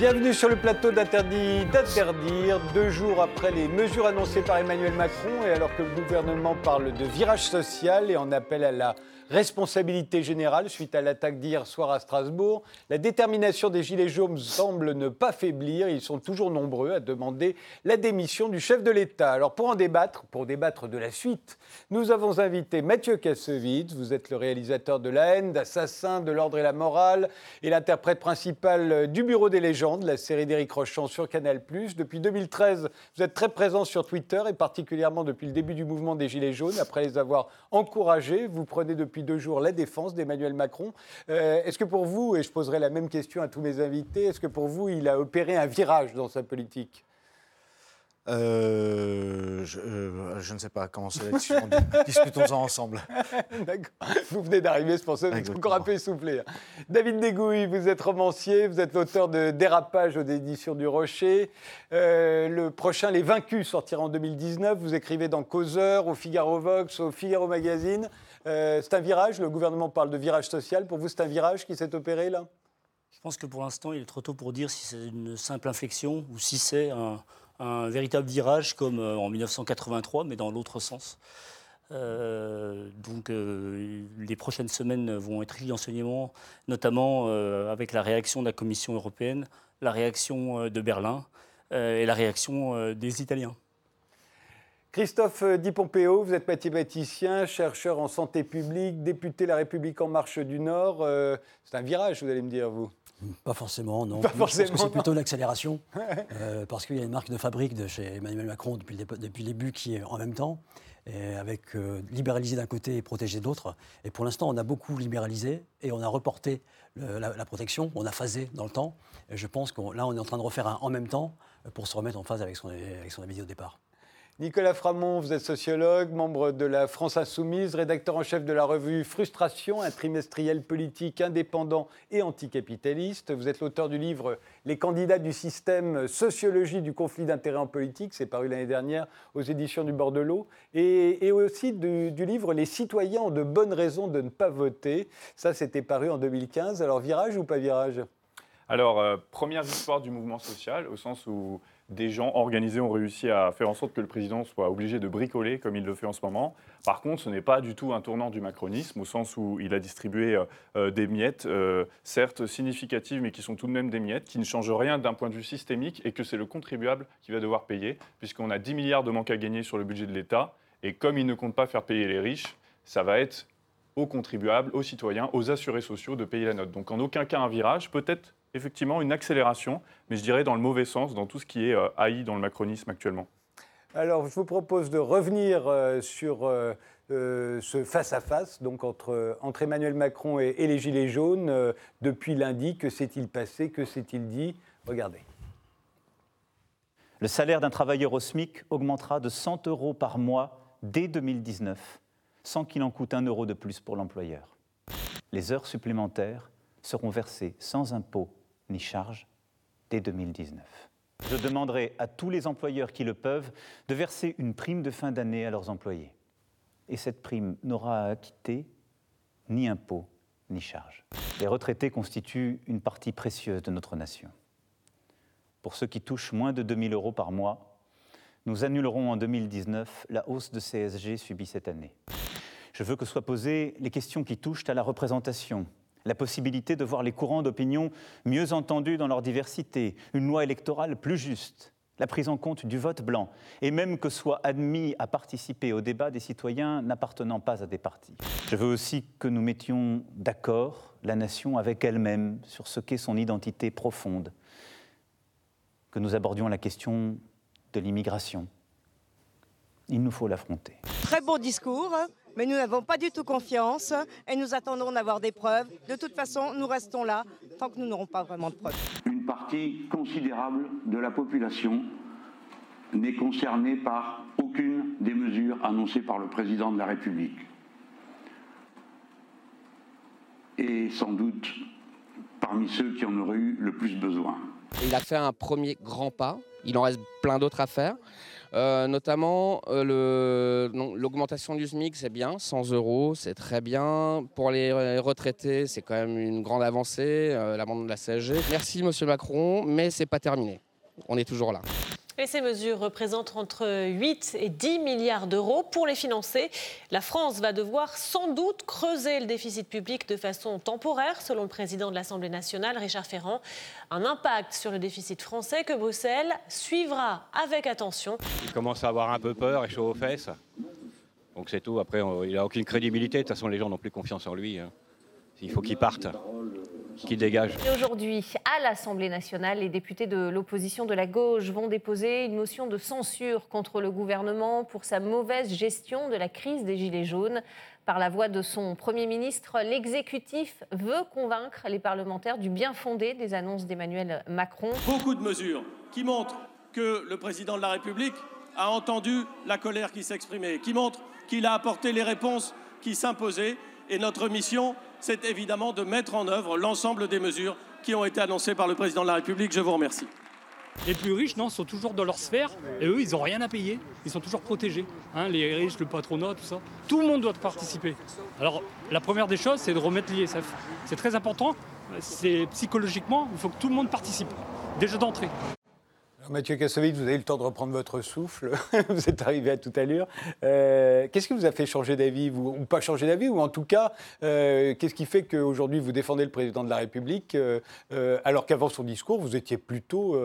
Bienvenue sur le plateau d'Interdit d'interdire, deux jours après les mesures annoncées par Emmanuel Macron et alors que le gouvernement parle de virage social et en appelle à la responsabilité générale suite à l'attaque d'hier soir à Strasbourg. La détermination des Gilets jaunes semble ne pas faiblir. Ils sont toujours nombreux à demander la démission du chef de l'État. Alors pour en débattre, pour débattre de la suite, nous avons invité Mathieu Kassovitz. Vous êtes le réalisateur de La haine, d'Assassin, de l'ordre et la morale et l'interprète principal du Bureau des légendes, la série d'Éric Rochon sur Canal+. Depuis 2013, vous êtes très présent sur Twitter et particulièrement depuis le début du mouvement des Gilets jaunes. Après les avoir encouragés, vous prenez depuis deux jours la défense d'Emmanuel Macron. Euh, est-ce que pour vous, et je poserai la même question à tous mes invités, est-ce que pour vous, il a opéré un virage dans sa politique? Euh, euh, je, ne sais pas comment c'est là-dessus. Discutons-en ensemble. D'accord. Vous venez d'arriver, c'est pour ça que vous êtes encore un peu essoufflé. Hein. David Degouille, vous êtes romancier, vous êtes l'auteur de Dérapage aux éditions du Rocher. le prochain, Les Vaincus, sortira en 2019. Vous écrivez dans Causeur, au Figaro Vox, au Figaro Magazine. Euh, c'est un virage, le gouvernement parle de virage social. Pour vous, c'est un virage qui s'est opéré là? Je pense que pour l'instant, il est trop tôt pour dire si c'est une simple inflexion ou si c'est un, véritable virage comme euh, en 1983, mais dans l'autre sens. Euh, donc les prochaines semaines vont être riches d'enseignements, notamment avec la réaction de la Commission européenne, la réaction de Berlin et la réaction des Italiens. Christophe Di Pompeo, vous êtes mathématicien, chercheur en santé publique, député La République en marche du Nord. Euh, c'est un virage, vous allez me dire, vous Pas forcément, non. Pas forcément. C'est plutôt l'accélération, euh, parce qu'il y a une marque de fabrique de chez Emmanuel Macron depuis le, depuis le début qui est en même temps, et avec euh, libéraliser d'un côté et protéger d'autre. Et pour l'instant, on a beaucoup libéralisé et on a reporté la, protection, on a phasé dans le temps. Et je pense que là, on est en train de refaire un en même temps pour se remettre en phase avec son, avec son avis au départ. Nicolas Framont, vous êtes sociologue, membre de la France Insoumise, rédacteur en chef de la revue Frustration, un trimestriel politique indépendant et anticapitaliste. Vous êtes l'auteur du livre Les candidats du système, sociologie du conflit d'intérêts en politique, c'est paru l'année dernière aux éditions du Bordelot, et, et aussi du, livre Les citoyens ont de bonnes raisons de ne pas voter. Ça, c'était paru en 2015. Alors, virage ou pas virage? Alors, euh, première histoire du mouvement social, au sens où des gens organisés ont réussi à faire en sorte que le président soit obligé de bricoler comme il le fait en ce moment. Par contre, ce n'est pas du tout un tournant du macronisme, au sens où il a distribué euh, des miettes, euh, certes significatives, mais qui sont tout de même des miettes, qui ne changent rien d'un point de vue systémique, et que c'est le contribuable qui va devoir payer, puisqu'on a 10 milliards de manque à gagner sur le budget de l'État, et comme il ne compte pas faire payer les riches, ça va être aux contribuables, aux citoyens, aux assurés sociaux de payer la note. Donc en aucun cas un virage, peut-être effectivement une accélération, mais je dirais dans le mauvais sens, dans tout ce qui est euh, haï dans le macronisme actuellement. Alors, je vous propose de revenir euh, sur euh, ce face-à-face donc entre, entre, Emmanuel Macron et, les Gilets jaunes depuis lundi. Que s'est-il passé? Que s'est-il dit? Regardez. Le salaire d'un travailleur au SMIC augmentera de 100 euros par mois dès 2019, sans qu'il en coûte un euro de plus pour l'employeur. Les heures supplémentaires seront versées sans impôt ni charge dès 2019. Je demanderai à tous les employeurs qui le peuvent de verser une prime de fin d'année à leurs employés. Et cette prime n'aura à acquitter ni impôt ni charge. Les retraités constituent une partie précieuse de notre nation. Pour ceux qui touchent moins de 2 000 euros par mois, nous annulerons en 2019 la hausse de CSG subie cette année. Je veux que soient posées les questions qui touchent à la représentation, la possibilité de voir les courants d'opinion mieux entendus dans leur diversité, une loi électorale plus juste, la prise en compte du vote blanc, et même que soient admis à participer au débat des citoyens n'appartenant pas à des partis. Je veux aussi que nous mettions d'accord la nation avec elle-même sur ce qu'est son identité profonde, que nous abordions la question de l'immigration. Il nous faut l'affronter. Très beau discours mais nous n'avons pas du tout confiance et nous attendons d'avoir des preuves. De toute façon, nous restons là tant que nous n'aurons pas vraiment de preuves. Une partie considérable de la population n'est concernée par aucune des mesures annoncées par le président de la République. Et sans doute parmi ceux qui en auraient eu le plus besoin. Il a fait un premier grand pas, il en reste plein d'autres à faire. Euh, notamment, euh, l'augmentation du SMIC, c'est bien, 100 euros, c'est très bien. Pour les retraités, c'est quand même une grande avancée, euh, l'amendement de la CSG. Merci, Monsieur Macron, mais c'est pas terminé. On est toujours là. Et ces mesures représentent entre 8 et 10 milliards d'euros. Pour les financer, la France va devoir sans doute creuser le déficit public de façon temporaire, selon le président de l'Assemblée nationale, Richard Ferrand. Un impact sur le déficit français que Bruxelles suivra avec attention. Il commence à avoir un peu peur et chaud aux fesses. Donc c'est tout. Après, il n'a aucune crédibilité. De toute façon, les gens n'ont plus confiance en lui. hein. Il faut qu'il parte, qu'il dégage. Et aujourd'hui, à l'Assemblée nationale, les députés de l'opposition de la gauche vont déposer une motion de censure contre le gouvernement pour sa mauvaise gestion de la crise des Gilets jaunes. Par la voix de son Premier ministre, l'exécutif veut convaincre les parlementaires du bien fondé des annonces d'Emmanuel Macron. beaucoup de mesures qui montrent que le président de la République a entendu la colère qui s'exprimait, qui montrent qu'il a apporté les réponses qui s'imposaient. Et notre mission, c'est évidemment de mettre en œuvre l'ensemble des mesures qui ont été annoncées par le président de la République. Je vous remercie. Les plus riches, non, sont toujours dans leur sphère et eux, ils n'ont rien à payer. Ils sont toujours protégés. Hein, les riches, le patronat, tout ça. Tout le monde doit participer. Alors, la première des choses, c'est de remettre l'ISF. C'est très important. C'est psychologiquement, il faut que tout le monde participe. Déjà d'entrée. Mathieu Kassovitz, vous avez eu le temps de reprendre votre souffle. vous êtes arrivé à toute allure. Euh, qu'est-ce qui vous a fait changer d'avis Ou pas changer d'avis Ou en tout cas, euh, qu'est-ce qui fait qu'aujourd'hui vous défendez le président de la République euh, alors qu'avant son discours, vous étiez plutôt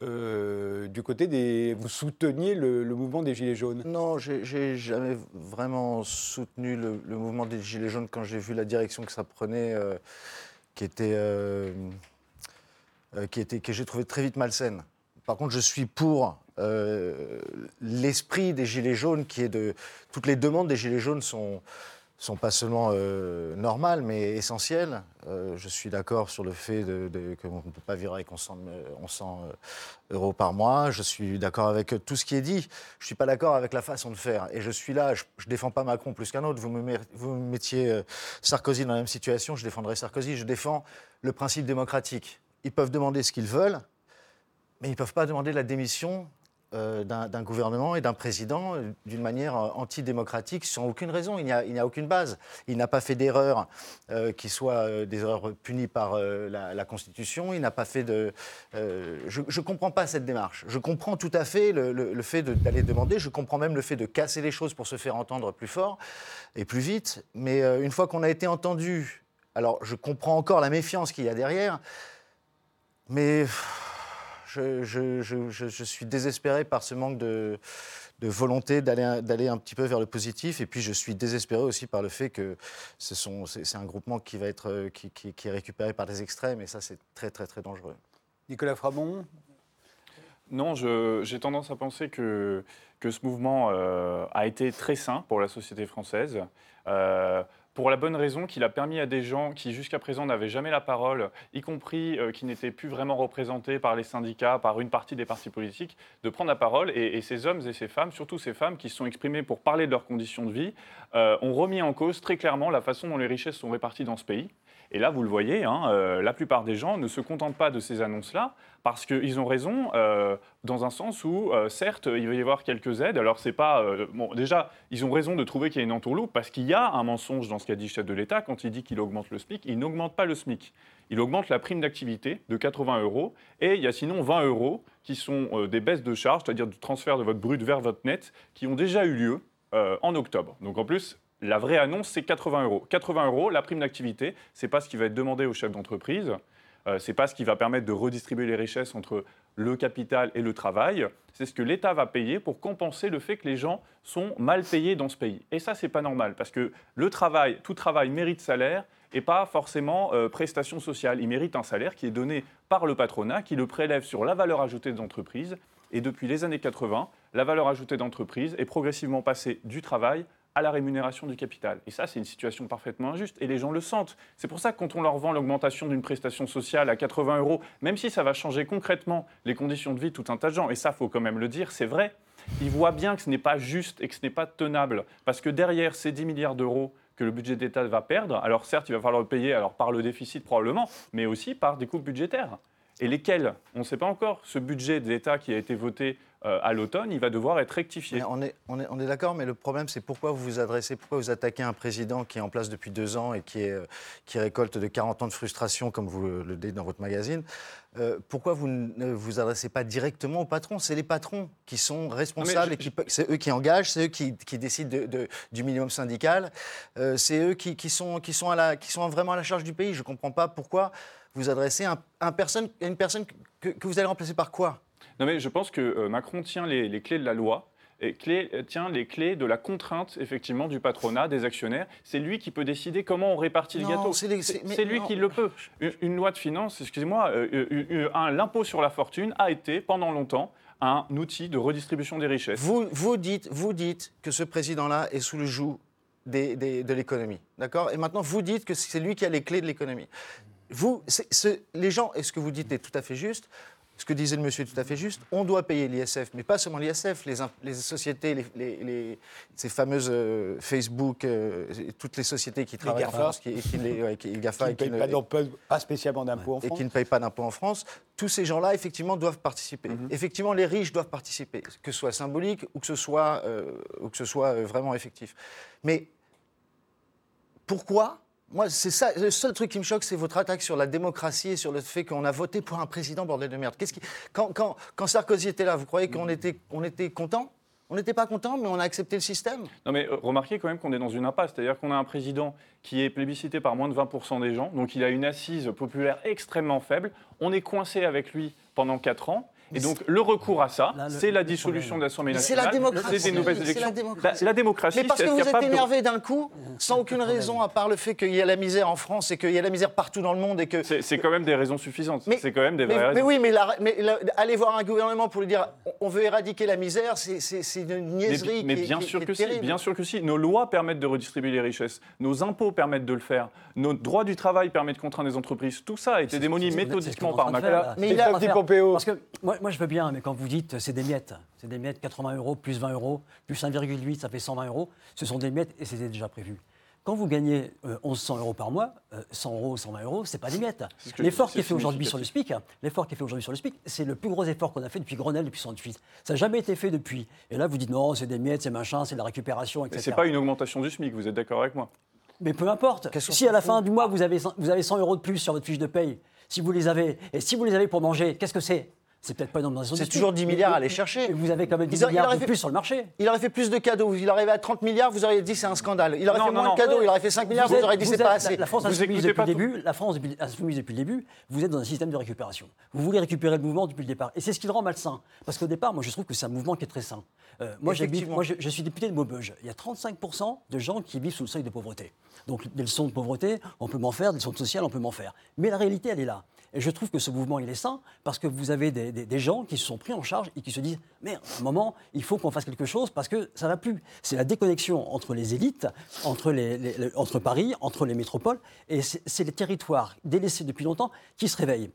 du côté des. Vous souteniez le, mouvement des Gilets jaunes? Non, j'ai j'ai jamais vraiment soutenu le, le mouvement des Gilets jaunes quand j'ai vu la direction que ça prenait, qui était, qui était, que j'ai trouvé très vite malsaine. Par contre, je suis pour euh, l'esprit des Gilets jaunes, qui est de toutes les demandes des Gilets jaunes sont sont pas seulement euh, normales, mais essentielles. Euh, je suis d'accord sur le fait de, de- qu'on ne peut pas vivre avec 1100, euh, 1100 euh, euros par mois. Je suis d'accord avec tout ce qui est dit. Je ne suis pas d'accord avec la façon de faire. Et je suis là, je ne défends pas Macron plus qu'un autre. Vous vous me mettiez Sarkozy dans la même situation, je défendrai Sarkozy. Je défends le principe démocratique. Ils peuvent demander ce qu'ils veulent, mais ils ne peuvent pas demander la démission euh, d'un gouvernement et d'un président euh, d'une manière euh, antidémocratique sans aucune raison. Il n'y a, aucune base. Il n'a pas fait d'erreurs qui soient des erreurs punies par la, Constitution. Il n'a pas fait de. je ne comprends pas cette démarche. Je comprends tout à fait le, fait d'aller demander. Je comprends même le fait de casser les choses pour se faire entendre plus fort et plus vite. Mais une fois qu'on a été entendu, alors je comprends encore la méfiance qu'il y a derrière, mais je, je- je- je- je suis désespéré par ce manque de, de volonté d'aller un petit peu vers le positif. Et puis je suis désespéré aussi par le fait que c'est un groupement qui, va être, euh, qui, qui- qui est récupéré par des extrêmes. Et ça, c'est très, très, très dangereux. Nicolas Framont Non, j'ai tendance à penser que, que ce mouvement euh, a été très sain pour la société française. euh, pour la bonne raison qu'il a permis à des gens qui jusqu'à présent n'avaient jamais la parole, y compris euh, qui n'étaient plus vraiment représentés par les syndicats, par une partie des partis politiques, de prendre la parole. Et, ces hommes et ces femmes, surtout ces femmes qui se sont exprimées pour parler de leurs conditions de vie, euh, ont remis en cause très clairement la façon dont les richesses sont réparties dans ce pays. Et là, vous le voyez, hein, euh, la plupart des gens ne se contentent pas de ces annonces-là parce qu'ils ont raison euh, dans un sens où, euh, certes, il va y avoir quelques aides. Alors, c'est pas. bon, déjà, ils ont raison de trouver qu'il y a une entourloupe parce qu'il y a un mensonge dans ce qu'a dit le chef de l'État quand il dit qu'il augmente le SMIC. Il n'augmente pas le SMIC. Il augmente la prime d'activité de 80 euros et il y a sinon 20 euros qui sont des baisses de charges, c'est-à-dire du transfert de votre brut vers votre net, qui ont déjà eu lieu en octobre. Donc en plus, la vraie annonce, c'est 80 euros. 80 euros, la prime d'activité, c'est pas ce qui va être demandé aux chefs d'entreprise. Euh, c'est pas ce qui va permettre de redistribuer les richesses entre le capital et le travail. C'est ce que l'État va payer pour compenser le fait que les gens sont mal payés dans ce pays. Et ça, c'est pas normal parce que le travail, tout travail mérite salaire et pas forcément euh, prestation sociale. Il mérite un salaire qui est donné par le patronat, qui le prélève sur la valeur ajoutée des entreprises. Et depuis les années 80, la valeur ajoutée d'entreprise est progressivement passée du travail à la rémunération du capital. Et ça, c'est une situation parfaitement injuste. Et les gens le sentent. C'est pour ça que quand on leur vend l'augmentation d'une prestation sociale à 80 euros, même si ça va changer concrètement les conditions de vie de tout un tas de gens, et ça, faut quand même le dire, c'est vrai, ils voient bien que ce n'est pas juste et que ce n'est pas tenable. Parce que derrière ces 10 milliards d'euros que le budget d'État va perdre, alors certes, il va falloir le payer alors par le déficit probablement, mais aussi par des coupes budgétaires. Et lesquelles? On ne sait pas encore. Ce budget d'État qui a été voté euh, à l'automne, il va devoir être rectifié. Mais on est, on est, on est d'accord, mais le problème, c'est pourquoi vous vous adressez, pourquoi vous attaquez un président qui est en place depuis deux ans et qui, est, euh, qui récolte de 40 ans de frustration, comme vous le dites dans votre magazine. Euh, pourquoi vous ne vous adressez pas directement aux patrons? C'est les patrons qui sont responsables, et qui, c'est eux qui engagent, c'est eux qui, qui décident de, de, du minimum syndical, euh, c'est eux qui, qui, sont, qui, sont à la, qui sont vraiment à la charge du pays. Je ne comprends pas pourquoi vous adressez à un, personne, une personne que, que vous allez remplacer par quoi? Non, mais je pense que euh, Macron tient les, les, clés de la loi et clé, euh, tient les clés de la contrainte effectivement du patronat, des actionnaires. C'est lui qui peut décider comment on répartit le gâteau. C'est lui qui le peut. Une, une loi de finances, excusez-moi, euh, l'impôt sur la fortune a été pendant longtemps un outil de redistribution des richesses. Vous, vous, dites, vous dites que ce président-là est sous le joug des, des, de l'économie, d'accord? Et maintenant, vous dites que c'est lui qui a les clés de l'économie. Vous, les gens, et ce que vous dites est tout à fait juste, ce que disait le monsieur est tout à fait juste. On doit payer l'ISF, mais pas seulement l'ISF, les, les, sociétés, les, les, ces fameuses euh, Facebook, euh, toutes les sociétés qui travaillent en France, qui, qui, les, qui, GAFA, qui, ne payent pas, pas, spécialement d'impôts en France. Et qui ne payent pas d'impôts en France. Tous ces gens-là, effectivement, doivent participer. Mm -hmm. Effectivement, les riches doivent participer, que ce soit symbolique ou que ce soit, euh, ou que ce soit euh, vraiment effectif. Mais pourquoi moi, c'est ça. Le seul truc qui me choque, c'est votre attaque sur la démocratie et sur le fait qu'on a voté pour un président bordel de merde. Qu'est-ce qui... quand, quand, quand, Sarkozy était là, vous croyez qu'on était, on était content? On n'était pas content, mais on a accepté le système? Non, mais euh, remarquez quand même qu'on est dans une impasse. C'est-à-dire qu'on a un président qui est plébiscité par moins de 20% des gens, donc il a une assise populaire extrêmement faible. On est coincé avec lui pendant 4 ans. Et donc, le recours à ça, c'est la dissolution de l'Assemblée nationale. C'est la démocratie. C'est des nouvelles élections. La démocratie. Bah, la démocratie. Mais parce que vous êtes énervé d'un coup, sans aucune raison, à part le fait qu'il y a la misère en France et qu'il y a la misère partout dans le monde et que. C'est quand même des raisons suffisantes. C'est quand même des vraies mais, raisons. Mais oui, mais, la, mais la, aller voir un gouvernement pour lui dire on veut éradiquer la misère, c'est une niaiserie. Mais, bien qui, sûr qui que si. Bien sûr que si. Nos lois permettent de redistribuer les richesses. Nos impôts permettent de le faire. Notre droit du travail permet de contraindre les entreprises. Tout ça a été démoli méthodiquement par Macron. Mais il a un petit Pompéo. Parce que moi, moi, je veux bien, mais quand vous dites c'est des miettes, c'est des miettes 80 euros plus 20 euros plus 1,8, ça fait 120 euros. Ce sont des miettes et c'était déjà prévu. Quand vous gagnez euh, 1100 euros par mois, euh, 100 euros, 120 euros, c'est pas des miettes. L'effort qui est fait aujourd'hui sur le SMIC, l'effort qui est fait aujourd'hui sur le c'est le plus gros effort qu'on a fait depuis Grenelle depuis 68. Ça n'a jamais été fait depuis. Et là, vous dites non, c'est des miettes, c'est machin, c'est de la récupération, etc. C'est pas une augmentation du SMIC. Vous êtes d'accord avec moi? Mais peu importe. Si à la fin du mois, vous avez, 100, vous avez 100 euros de plus sur votre fiche de paye, si vous les avez, et si vous les avez pour manger, qu'est-ce que c'est? C'est peut-être pas une augmentation. C'est toujours 10 milliards à aller chercher. Vous avez quand même 10 milliards de fait, plus sur le marché. Il aurait fait plus de cadeaux. Il arrivait à 30 milliards, vous auriez dit c'est un scandale. Il aurait non, fait non, moins non, de cadeaux, il aurait fait 5 milliards, vous, vous auriez dit c'est pas assez. La, la France insoumise depuis le début, la France insoumise depuis le début, vous êtes dans un système de récupération. Vous voulez récupérer le mouvement depuis le départ. Et c'est ce qui le rend malsain. Parce qu'au départ, moi je trouve que c'est un mouvement qui est très sain. Euh, moi, moi je, je, suis député de Maubeuge. Il y a 35% de gens qui vivent sous le seuil de pauvreté. Donc des leçons de pauvreté, on peut m'en faire, des leçons sociales, on peut m'en faire. Mais la réalité, elle est là. Et je trouve que ce mouvement, il est sain parce que vous avez des, gens qui se sont pris en charge et qui se disent Merde, à un moment, il faut qu'on fasse quelque chose parce que ça ne va plus. C'est la déconnexion entre les élites, entre, entre Paris, entre les métropoles. Et c'est les territoires délaissés depuis longtemps qui se réveillent.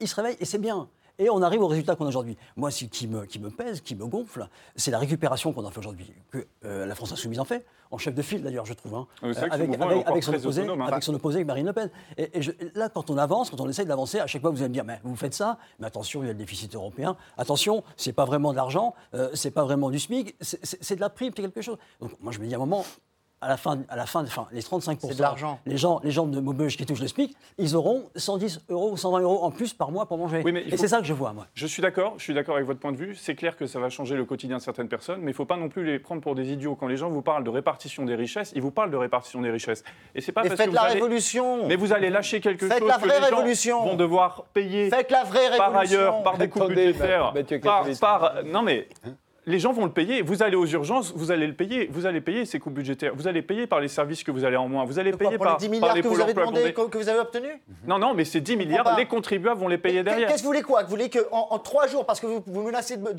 Ils se réveillent et c'est bien. Et on arrive au résultat qu'on a aujourd'hui. Moi, ce qui me, qui me pèse, qui me gonfle, c'est la récupération qu'on a fait aujourd'hui, que euh, la France Insoumise en fait, en chef de file d'ailleurs, je trouve, hein, euh, avec, avec, avec, son opposé, autonome, hein. avec son opposé, Marine Le Pen. Et, et je, là, quand on avance, quand on essaye d'avancer, à chaque fois, vous allez me dire, mais vous faites ça, mais attention, il y a le déficit européen. Attention, c'est pas vraiment de l'argent, euh, c'est pas vraiment du SMIC, c'est de la prime, c'est quelque chose. Donc, moi, je me dis à un moment, à la fin, à la fin, enfin, les 35%, de l'argent. Les gens, les gens de Maubeuge qui touchent le SMIC, ils auront 110 euros ou 120 euros en plus par mois pour manger. Oui, mais et c'est ça que je vois, moi. Je suis d'accord, je suis d'accord avec votre point de vue. C'est clair que ça va changer le quotidien de certaines personnes, mais il ne faut pas non plus les prendre pour des idiots. Quand les gens vous parlent de répartition des richesses, ils vous parlent de répartition des richesses. Et c'est pas mais parce faites que la vous allez... révolution. Mais vous allez lâcher quelque faites chose la que vraie les révolution. gens vont devoir payer. Faites la vraie révolution. Par ailleurs, par des coûts Attendez, budgétaires, par, par, non mais les gens vont le payer. Vous allez aux urgences, vous allez le payer. Vous allez payer ces coûts budgétaires. Vous allez payer par les services que vous allez en moins. Vous allez quoi, payer par, les 10 par milliards les que vous avez demandé, que vous avez obtenus Non, non, mais ces 10 milliards, pas. les contribuables vont les payer derrière. Qu'est-ce que vous voulez quoi Vous voulez qu'en en, trois jours, parce que vous, vous menacez de,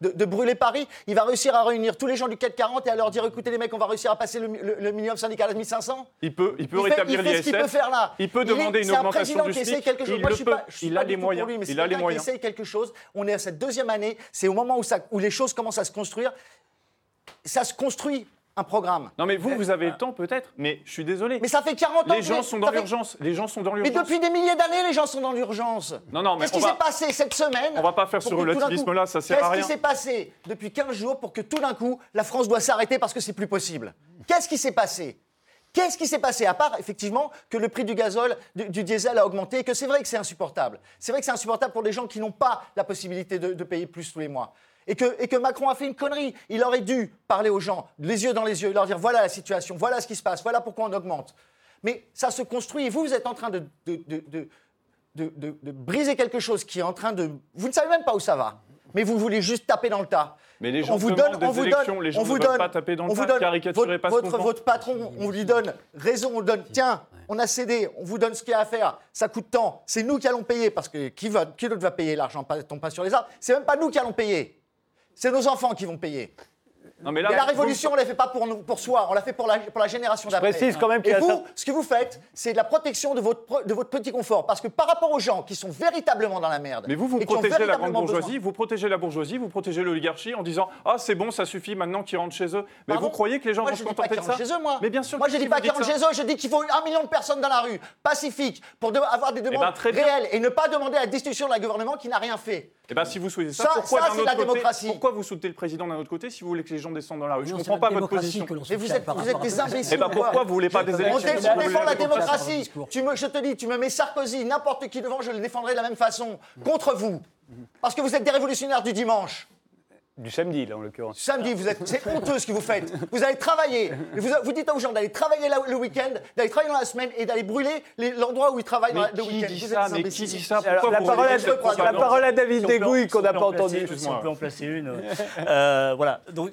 de, de, brûler Paris, il va réussir à réunir tous les gens du 440 et à leur dire écoutez les mecs, on va réussir à passer le, le- le minimum syndical à 1500 Il peut, il peut Il rétablir il fait ce qu'il l'ISF. peut faire là. Il peut est- demander une c'est un augmentation président du qui SMIC. quelque chose. Il Moi, le je suis peut. pas, je suis Il a les moyens. Il a les moyens. essaye quelque chose. On est à cette deuxième année. C'est au moment où les choses commencent à se construire. Ça se construit un programme. Non, mais vous, vous avez le temps peut-être, mais je suis désolé. Mais ça fait 40 ans Les gens les- sont dans fait- l'urgence. Les gens sont dans Mais l'urgence. depuis des milliers d'années, les gens sont dans l'urgence. Non, non, mais Qu'est-ce qui va- s'est passé cette semaine On va pas faire ce relativisme-là, ça sert à rien. Qu'est-ce qui s'est passé depuis 15 jours pour que tout d'un coup, la France doit s'arrêter parce que c'est plus possible? Qu'est-ce qui s'est passé? Qu'est-ce qui s'est passé À part, effectivement, que le prix du gazole, du, du diesel a augmenté et que c'est vrai que c'est insupportable. C'est vrai que c'est insupportable pour des gens qui n'ont pas la possibilité de, de payer plus tous les mois. Et que, et que Macron a fait une connerie. Il aurait dû parler aux gens, les yeux dans les yeux, leur dire voilà la situation, voilà ce qui se passe, voilà pourquoi on augmente. Mais ça se construit et vous, vous êtes en train de, de- de- de- de, de- de briser quelque chose qui est en train de. Vous ne savez même pas où ça va, mais vous voulez juste taper dans le tas. Mais les gens on vous demandent donne, des on vous élections, donne, les gens on ne vous donne, pas taper dans le on vous tas, donne caricaturez votre, pas votre, patron, on lui donne raison, on lui donne tiens, on a cédé, on vous donne ce qu'il y a à faire, ça coûte tant, c'est nous qui allons payer parce que qui, va, qui d'autre va payer l'argent tombe pas sur les arbres, c'est même pas nous qui allons payer, c'est nos enfants qui vont payer. Non, mais là, la révolution, on ne la fait pas pour, nous, pour soi, on la fait pour la, pour la génération d'après. précise quand même qu'il Et y a vous, ce que vous faites, c'est de la protection de votre, de votre petit confort. Parce que par rapport aux gens qui sont véritablement dans la merde. Mais vous, vous protégez la grande bourgeoisie, besoin- vous protégez la bourgeoisie, vous protégez l'oligarchie en disant Ah, c'est bon, ça suffit maintenant qu'ils rentrent chez eux. Mais Pardon vous croyez que les gens Moi, vont se contenter de ça chez eux, moi. Mais bien sûr Moi, je dis pas qu'ils rentrent chez eux, je dis qu'il faut un million de personnes dans la rue, pacifiques, pour de- avoir des demandes ben, très bien. réelles et ne pas demander la destitution d'un gouvernement qui n'a rien fait. Eh ben, si vous souhaitez ça, pourquoi la côté- démocratie. Pourquoi vous soutenez le président d'un autre côté si vous voulez que les gens descendent dans la rue Je c'est comprends pas votre position. Mais vous êtes, vous êtes des imbéciles. Eh ben, ou quoi pourquoi vous voulez pas des On élections on défend la démocratie. Tu me, je te dis, tu me mets Sarkozy, n'importe qui devant, je le défendrai de la même façon, contre vous. Parce que vous êtes des révolutionnaires du dimanche. Du samedi, là, en l'occurrence. Samedi, vous êtes, c'est honteux ce que vous faites. Vous allez travailler. Et Vous, vous dites aux gens d'aller travailler la- le week-end, d'aller travailler dans la semaine et d'aller brûler l'endroit où ils travaillent dans le qui week-end. dit Vous ça êtes Mais qui dit ça Pourquoi la, vous parole à, cette la propagande parole à David Si si qu'on on n'a pas entendu. Si on peut en placer une. Euh, voilà. Donc,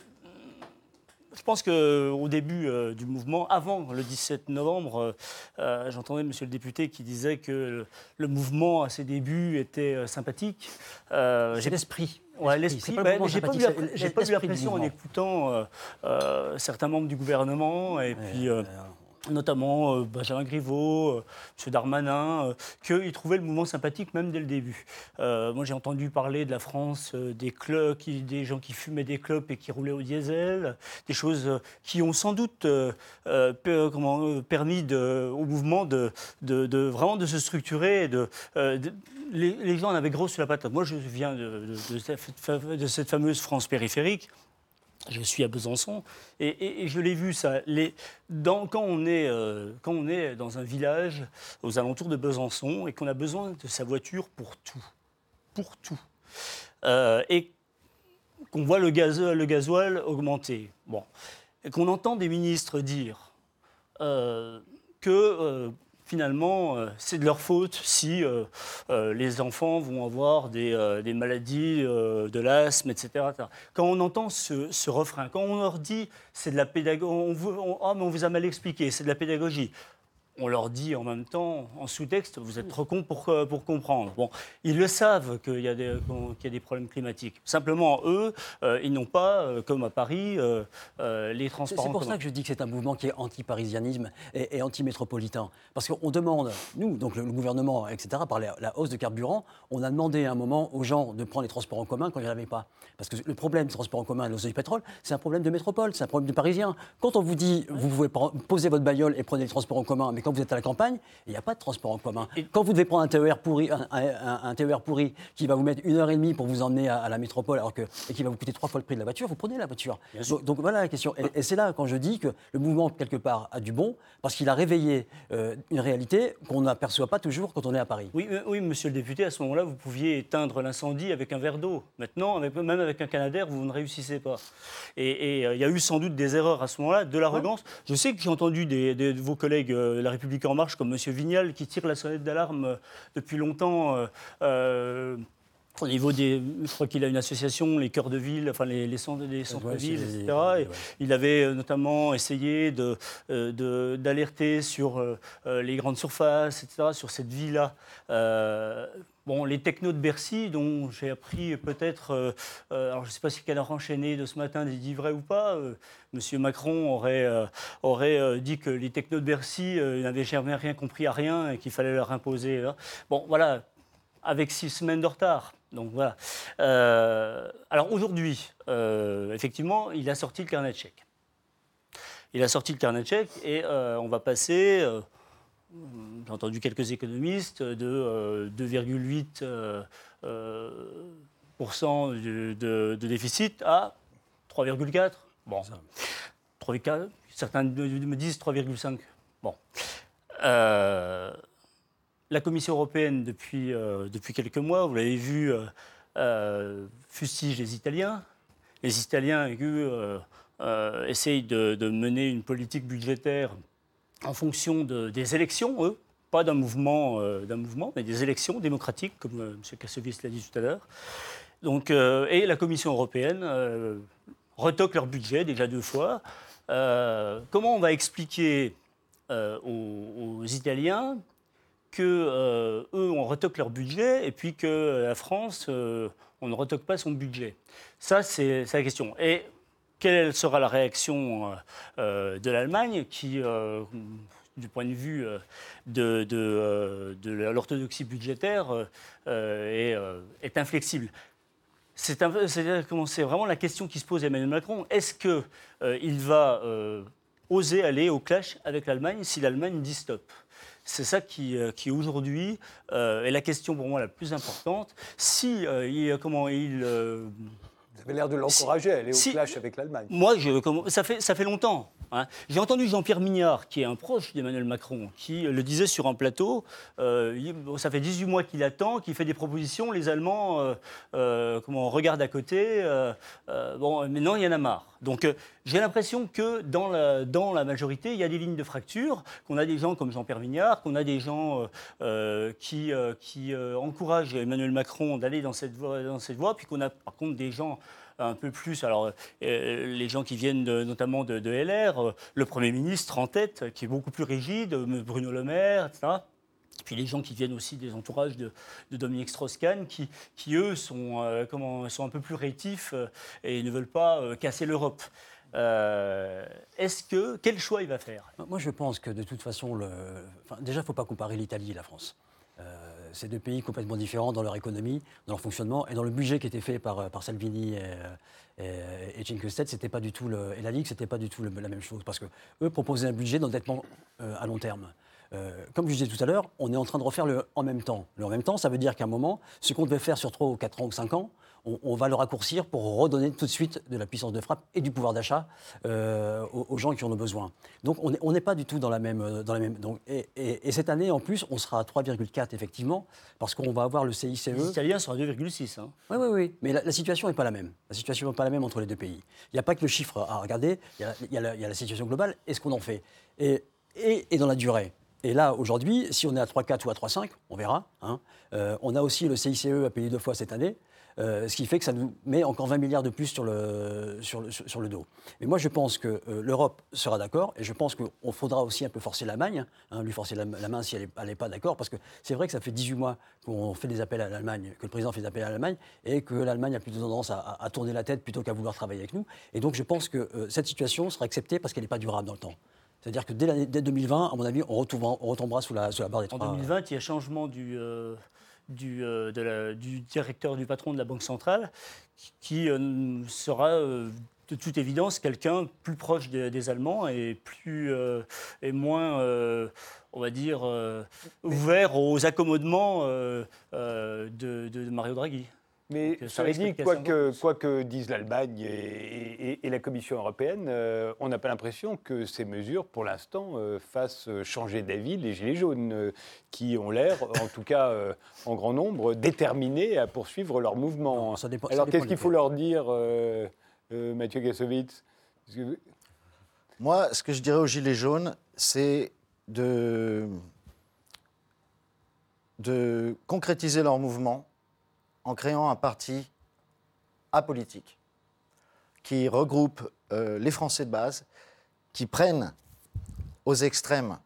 je pense qu'au début euh, du mouvement, avant le 17 novembre, euh, euh, j'entendais monsieur le député qui disait que le, le mouvement à ses débuts était euh, sympathique. J'ai- l'esprit. Ouais, L'esprit, mais j'ai pas, pas eu l'impression en écoutant certains membres du gouvernement et puis. Notamment euh, Benjamin Griveaux, euh, M. Darmanin, euh, qu'ils trouvaient le mouvement sympathique même dès le début. Moi, j'ai entendu parler de la France, des clubs, des gens qui fumaient des clopes et qui roulaient au diesel, des choses qui ont sans doute permis au mouvement de, de- vraiment de se structurer. et les, les gens en avaient gros sur la patate. Moi, je viens de cette fameuse France périphérique. Je suis à Besançon et, je l'ai vu ça. Les, dans- quand, on est, euh, quand on est dans un village aux alentours de Besançon et qu'on a besoin de sa voiture pour tout, pour tout, euh, et qu'on voit le, gasoil augmenter, bon, qu'on entend des ministres dire euh, que finalement euh, c'est de leur faute si euh, euh, les enfants vont avoir des, maladies de l'asthme, etc.. Quand on entend ce, refrain, quand on leur dit c'est de la pédagogie, on- Ah, on vous a mal expliqué, c'est de la pédagogie. On leur dit en même temps, en sous-texte, vous êtes trop cons pour, euh, pour comprendre. Bon, ils le savent qu'il y, a des- qu'il y a des problèmes climatiques. Simplement, eux, euh, ils n'ont pas, euh, comme à Paris, euh, les transports c'est pour ça que je dis que c'est un mouvement qui est anti-parisianisme et, et anti-métropolitain. Parce qu'on demande, nous, donc le, le gouvernement, etc., par la, la hausse de carburant, on a demandé à un moment aux gens de prendre les transports en commun quand il n'y en avait pas. Parce que le problème des transports en commun et de l'hausse du pétrole, c'est un problème de métropole, c'est un problème de parisien. Quand on vous dit, vous pouvez poser votre bagnole et prenez les transports en commun, mais quand vous êtes à la campagne, il n'y a pas de transport en commun. Quand vous devez prendre un TER pourri, un, un- un TER pourri qui va vous mettre une heure et demie pour vous emmener à, à la métropole alors que, et qui va vous coûter trois fois le prix de la voiture, vous prenez la voiture. Donc, donc voilà la question. Et, et c'est là quand je dis que le mouvement, quelque part, a du bon, parce qu'il a réveillé euh, une réalité qu'on n'aperçoit pas toujours quand on est à Paris. Oui, euh, oui, monsieur le député, à ce moment-là, vous pouviez éteindre l'incendie avec un verre d'eau. Maintenant, avec- même avec un canadair, vous ne réussissez pas. Et euh, il y a eu sans doute des erreurs à ce moment-là, de l'arrogance. Je sais que j'ai entendu des, des- de vos collègues euh, de La République En Marche, comme monsieur Vignal, qui tire la sonnette d'alarme euh, depuis longtemps. euh, euh, au niveau des. Je crois qu'il a une association, les cœurs de ville, enfin les, les centres- les centres-villes, c'est- etc. Et il avait notamment essayé de, de- d'alerter sur les grandes surfaces, etc., sur cette vie-là. Euh, bon, les technos de Bercy, dont j'ai appris peut-être, euh, euh, alors je ne sais pas si le canard enchaîné de ce matin dit vrai ou pas, euh, Monsieur Macron aurait, euh, aurait dit que les technos de Bercy n'avaient jamais rien compris à rien et qu'il fallait leur imposer. hein. Bon, voilà, avec six semaines de retard. Donc voilà. Alors aujourd'hui, effectivement, il a sorti le carnet de chèques. il a sorti le carnet de chèques et on va passer, j'ai entendu quelques économistes, de euh, 2,8 euh, euh, pourcent de, de- de déficit à 3,4. Bon, 3,4. Certains me disent 3,5. Bon. Euh, la Commission européenne, depuis, euh, depuis quelques mois, vous l'avez vu, euh, euh, fustige les Italiens. Les Italiens eux, euh, euh, essayent de, de mener une politique budgétaire en fonction de- des élections, eux, pas d'un mouvement, euh, mouvement, mais des élections démocratiques, comme euh, M. Kassovitz l'a dit tout à l'heure. Donc, euh, et la Commission européenne retoque leur budget déjà deux fois. Comment on va expliquer aux, Italiens que euh, eux on retoque leur budget et puis que la France on ne retoque pas son budget? Ça c'est la question. Quelle sera la réaction euh, euh, de l'Allemagne qui, euh, du point de vue de, l'orthodoxie budgétaire, est, inflexible c'est vraiment la question qui se pose à Emmanuel Macron. Est-ce qu'il va oser aller au clash avec l'Allemagne si l'Allemagne dit stop? C'est ça qui, aujourd'hui est la question pour moi la plus importante. Si comment il, Vous avez l'air de l'encourager à aller au Si- clash avec l'Allemagne. moi, je, ça, fait, ça fait longtemps. hein. J'ai entendu Jean-Pierre Mignard, qui est un proche d'Emmanuel Macron, qui le disait sur un plateau. euh, il- bon, ça fait 18 mois qu'il attend, qu'il fait des propositions. Les Allemands euh, euh, comment, regardent à côté. euh, bon, maintenant, il y en a marre. Donc, j'ai l'impression que dans la, majorité, il y a des lignes de fracture, qu'on a des gens comme Jean-Pierre Mignard, qu'on a des gens euh, euh, qui, euh, encouragent Emmanuel Macron d'aller dans cette voie, puis qu'on a par contre des gens un peu plus. Alors, les gens qui viennent de- notamment de, LR, le Premier ministre en tête, qui est beaucoup plus rigide, Bruno Le Maire, etc. Puis les gens qui viennent aussi des entourages de, Dominique Strauss-Kahn, qui, eux sont, sont un peu plus rétifs et ne veulent pas casser l'Europe. Euh, Est-ce que quel choix il va faire? Moi, je pense que de toute façon, déjà, il ne faut pas comparer l'Italie et la France. Euh, c'est deux pays complètement différents dans leur économie, dans leur fonctionnement et dans le budget qui était fait par, Salvini et, et, et c'était pas du tout le, et la Ligue, c'était pas du tout le- la même chose parce que eux proposaient un budget d'endettement euh, à long terme. Euh, comme je disais tout à l'heure, on est en train de refaire le en même temps. Le en même temps, ça veut dire qu'à un moment, ce qu'on devait faire sur 3 ou 4 ans ou 5 ans, on, on va le raccourcir pour redonner tout de suite de la puissance de frappe et du pouvoir d'achat euh, aux, aux gens qui en ont besoin. Donc on n'est pas du tout dans la même... euh, Dans la même donc, et, et- et cette année, en plus, on sera à 3,4 effectivement, parce qu'on va avoir le CICE. Les Italiens sont à 2,6. hein. Oui, oui, oui. Mais la, la situation n'est pas la même. La situation n'est pas la même entre les deux pays. Il n'y a pas que le chiffre à regarder, il y a, il y a la, il y a la situation globale et ce qu'on en fait. Et, et, et dans la durée. Et là, aujourd'hui, si on est à 3,4 ou à 3,5, on verra. hein. Euh, on a aussi le CICE à payer deux fois cette année. euh, ce qui fait que ça nous met encore 20 milliards de plus sur le, sur le, sur- le dos. Mais moi, je pense que euh, l'Europe sera d'accord, et je pense qu'on faudra aussi un peu forcer l'Allemagne, hein, lui forcer la, main si elle n'est pas d'accord, parce que c'est vrai que ça fait 18 mois qu'on fait des appels à l'Allemagne, que le président fait des appels à l'Allemagne, et que l'Allemagne a plutôt tendance à, tourner la tête plutôt qu'à vouloir travailler avec nous. Et donc, je pense que cette situation sera acceptée parce qu'elle n'est pas durable dans le temps. C'est-à-dire que dès, l'année- dès 2020, à mon avis, on retombera, on retombera sous, la, sous la barre des En trois. 2020, il y a changement du, euh, du, euh, de la- du directeur, du patron de la Banque centrale, qui, euh, sera de toute évidence quelqu'un plus proche des, des Allemands et, plus, et moins, on va dire, euh, ouvert aux accommodements euh, euh, de, de Mario Draghi. Mais cela risque dit, quoi que, quoi que disent l'Allemagne et, et- et la Commission européenne, euh, on n'a pas l'impression que ces mesures, pour l'instant, euh, fassent changer d'avis les Gilets jaunes, euh, qui ont l'air, en tout cas euh, en grand nombre, déterminés à poursuivre leur mouvement. ça dépend- ça Alors qu'est-ce qu'il faut leur dire, euh, euh, Mathieu Gassovitz? Que- Moi, ce que je dirais aux Gilets jaunes, c'est de, de concrétiser leur mouvement en créant un parti apolitique qui regroupe euh, les Français de base, qui prennent aux extrêmes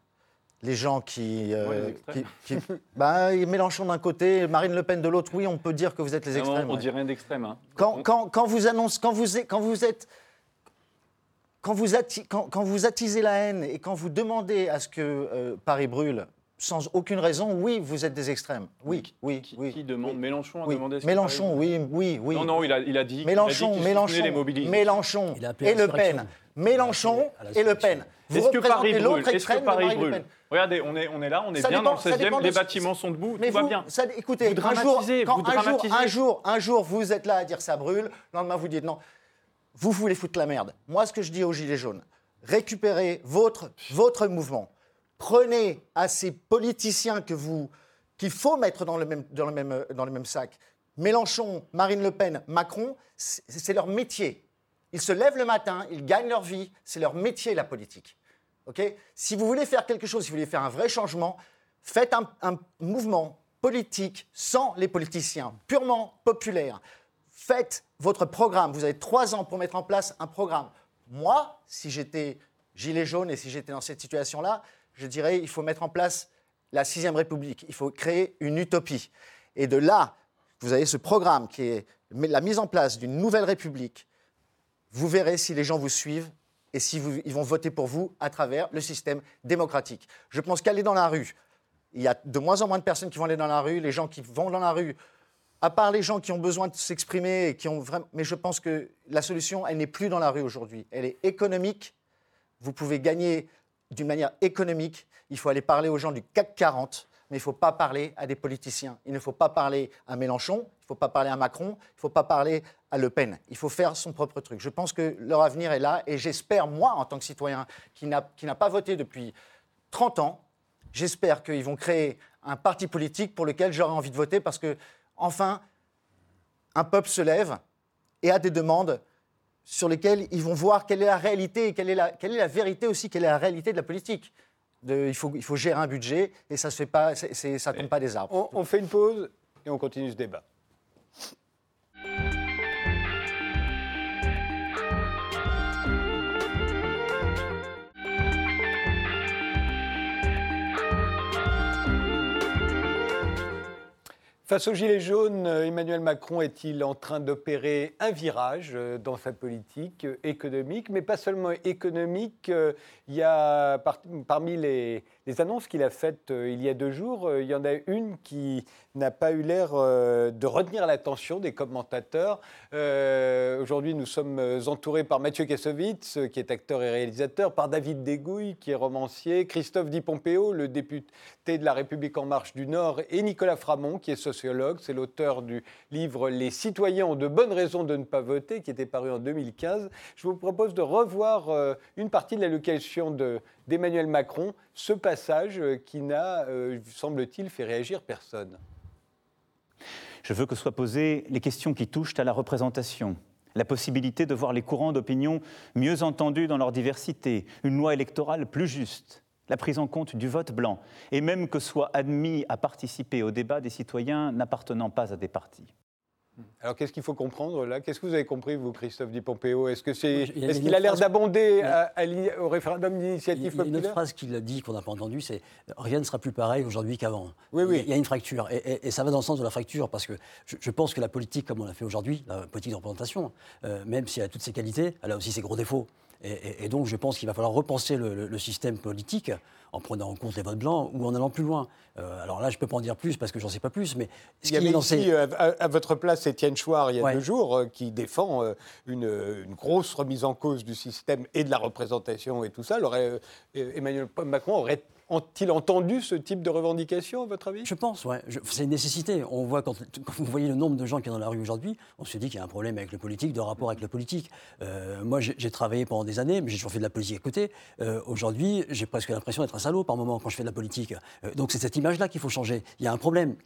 les gens qui... euh, Ouais, les extrêmes. qui- qui- bah, Mélenchon d'un côté, Marine Le Pen de l'autre, oui, on peut dire que vous êtes les Non, extrêmes. on ouais. dit rien d'extrême. hein. Quand, quand- quand vous annoncez, quand vous, êtes- quand vous êtes, quand vous, atti- quand, quand vous attisez la haine et quand vous demandez à ce que euh, Paris brûle sans aucune raison, oui, vous êtes des extrêmes. Oui, oui, oui. Qui demande Mélenchon a Oui. demandé ce Mélenchon, oui, oui, oui. Non, non, il a, il a dit. il a dit Mélenchon, Mélenchon, les. Mélenchon Il a et Le. Pen Mélenchon et Le Pen. Vous Est-ce que Paris représentez brûle l'autre Est-ce que Paris brûle Pen. Regardez, on est, on est là, on est Ça bien dépend- dans le ça 16e, dépend les bâtiments sont debout, Mais tout va vous, bien. ça- écoutez, Vous un jour, dramatisez, quand vous un, jour, un, jour, un jour, vous êtes là à dire ça brûle, le lendemain, vous dites non. Vous voulez foutre la merde. Moi, ce que je dis aux Gilets jaunes, récupérez votre, votre mouvement. Prenez à ces politiciens que vous, qu'il faut mettre dans le, même, dans, le même, dans le même sac. Mélenchon, Marine Le Pen, Macron, c'est leur métier. Ils se lèvent le matin, ils gagnent leur vie, c'est leur métier la politique. Ok? Si vous voulez faire quelque chose, si vous voulez faire un vrai changement, faites un mouvement politique sans les politiciens, purement populaire. Faites votre programme. Vous avez trois ans pour mettre en place un programme. Moi, si j'étais gilet jaune et si j'étais dans cette situation-là, je dirais il faut mettre en place la sixième République. Il faut créer une utopie. Et de là, vous avez ce programme qui est la mise en place d'une nouvelle République. Vous verrez si les gens vous suivent et si vous- ils vont voter pour vous à travers le système démocratique. Je pense qu'aller dans la rue, il y a de moins en moins de personnes qui vont aller dans la rue. Les gens qui vont dans la rue, à part les gens qui ont besoin de s'exprimer, et qui ont vraiment... mais je pense que la solution, elle n'est plus dans la rue aujourd'hui. Elle est économique. Vous pouvez gagner d'une manière économique. Il faut aller parler aux gens du CAC 40, mais il ne faut pas parler à des politiciens. Il ne faut pas parler à Mélenchon, il ne faut pas parler à Macron, il ne faut pas parler à Le Pen. Il faut faire son propre truc. Je pense que leur avenir est là et j'espère, moi, en tant que citoyen qui n'a pas voté depuis 30 ans, j'espère qu'ils vont créer un parti politique pour lequel j'aurai envie de voter parce que, enfin, un peuple se lève et a des demandes sur lesquelles ils vont voir quelle est la réalité quelle est la, quelle est la vérité aussi, quelle est la réalité de la politique. De- il, faut, il faut gérer un budget et ça ne tombe pas des arbres. On, on fait une pause et on continue ce débat. Face aux Gilets jaunes, euh, Emmanuel Macron est-il en train d'opérer un virage euh, dans sa politique euh, économique? Mais pas seulement économique. Il y a par- parmi les, les annonces qu'il a faites euh, il y a deux jours, euh, il y en a une qui n'a pas eu l'air euh, de retenir l'attention des commentateurs. Aujourd'hui, nous sommes entourés par Mathieu Kassovitz, qui est acteur et réalisateur, par David Degouille, qui est romancier, Christophe Di Pompeo, le député de La République En Marche du Nord, et Nicolas Framont, qui est sociologue. C'est l'auteur du livre Les citoyens ont de bonnes raisons de ne pas voter, qui était paru en 2015. Je vous propose de revoir une partie de l'allocation de- d'Emmanuel Macron, ce passage euh, qui n'a, euh, semble-t-il, fait réagir personne. Je veux que soient posées les questions qui touchent à la représentation, la possibilité de voir les courants d'opinion mieux entendus dans leur diversité, une loi électorale plus juste, la prise en compte du vote blanc, et même que soient admis à participer au débat des citoyens n'appartenant pas à des partis. Alors, qu'est-ce qu'il faut comprendre là? Qu'est-ce que vous avez compris, vous, Christophe Di Pompeo? Est-ce que c'est, il y a qu'il l'air phrase- d'abonder au référendum Il d'initiative y a une autre populaire? phrase qu'il a dit qu'on n'a pas entendue, c'est rien ne sera plus pareil aujourd'hui qu'avant. Oui, oui. Il y a- Il y a une fracture et, et- et ça va dans le sens de la fracture parce que je, je pense que la politique, comme on l'a fait aujourd'hui, la politique de représentation, euh, même si elle a toutes ses qualités, elle a aussi ses gros défauts. Et, et- et donc je pense qu'il va falloir repenser le, le- le système politique en prenant en compte les votes blancs ou en allant plus loin. Euh, alors là, je ne peux pas en dire plus parce que j'en sais pas plus, mais ce Il y qui avait lancé. ici, euh, à, à votre place, Étienne Chouard, il y a Ouais. deux jours, euh, qui défend une, une grosse remise en cause du système et de la représentation et tout ça. Alors, Emmanuel Macron aurait-il entendu ce type de revendication, à votre avis? Je pense, ouais. C'est une nécessité. On voit quand, vous voyez le nombre de gens qui sont dans la rue aujourd'hui, on se dit qu'il y a un problème avec le politique, de rapport avec le politique. Euh, moi, j'ai travaillé pendant des années, mais j'ai toujours fait de la politique à côté. Euh, aujourd'hui, j'ai presque l'impression d'être un salaud par moment quand je fais de la politique. Euh, donc c'est cette image-là qu'il faut changer. Il y a un problème.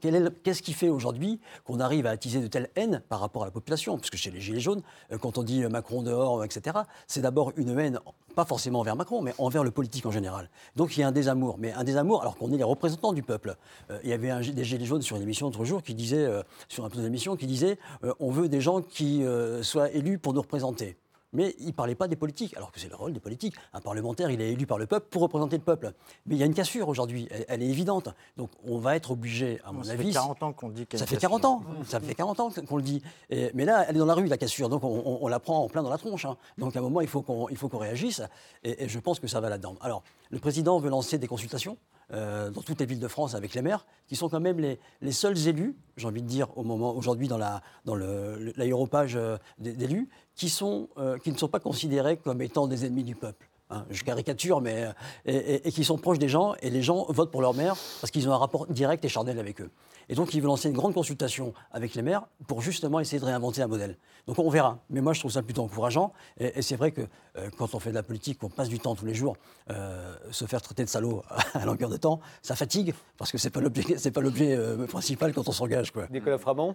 Qu'est-ce qui fait aujourd'hui qu'on arrive à attiser de telles haines par rapport à la population? Parce que chez les Gilets jaunes, quand on dit Macron dehors, etc., c'est d'abord une haine, pas forcément envers Macron, mais envers le politique en général. Donc il y a un désamour. Mais un désamour alors qu'on est les représentants du peuple. Euh, il y avait un, des Gilets jaunes sur une émission l'autre jour qui disait, euh, sur un plateau d'émission, qui disait euh, on veut des gens qui soient élus pour nous représenter. Mais il ne parlait pas des politiques, alors que c'est le rôle des politiques. Un parlementaire, il est élu par le peuple pour représenter le peuple. Mais il y a une cassure aujourd'hui, elle, elle est évidente. Donc on va être obligé, à mon Ça avis. fait 40 ans qu'on dit Ça fait cassure. 40 ans, ça fait 40 ans qu'on le dit. Et- mais là, elle est dans la rue, la cassure, donc on, on- on la prend en plein dans la tronche. hein. Donc à un moment, il faut qu'on il faut qu'on réagisse, et, et je pense que ça va là-dedans. Alors, le président veut lancer des consultations. Euh, dans toutes les villes de France avec les maires, qui sont quand même les, les seuls élus, j'ai envie de dire au moment aujourd'hui dans la dans l'aéropage euh, d'élus, qui euh, qui ne sont pas considérés comme étant des ennemis du peuple. hein. je caricature, mais et- et qui sont proches des gens et les gens votent pour leur maire parce qu'ils ont un rapport direct et charnel avec eux. Et donc, ils veulent lancer une grande consultation avec les maires pour justement essayer de réinventer un modèle. Donc, on verra. Mais moi, je trouve ça plutôt encourageant. Et, c'est vrai que euh, quand on fait de la politique, qu'on passe du temps tous les jours, euh, se faire traiter de salaud à longueur de temps, ça fatigue parce que c'est pas l'objet, c'est pas l'objet euh, principal quand on s'engage. Nicolas Framont?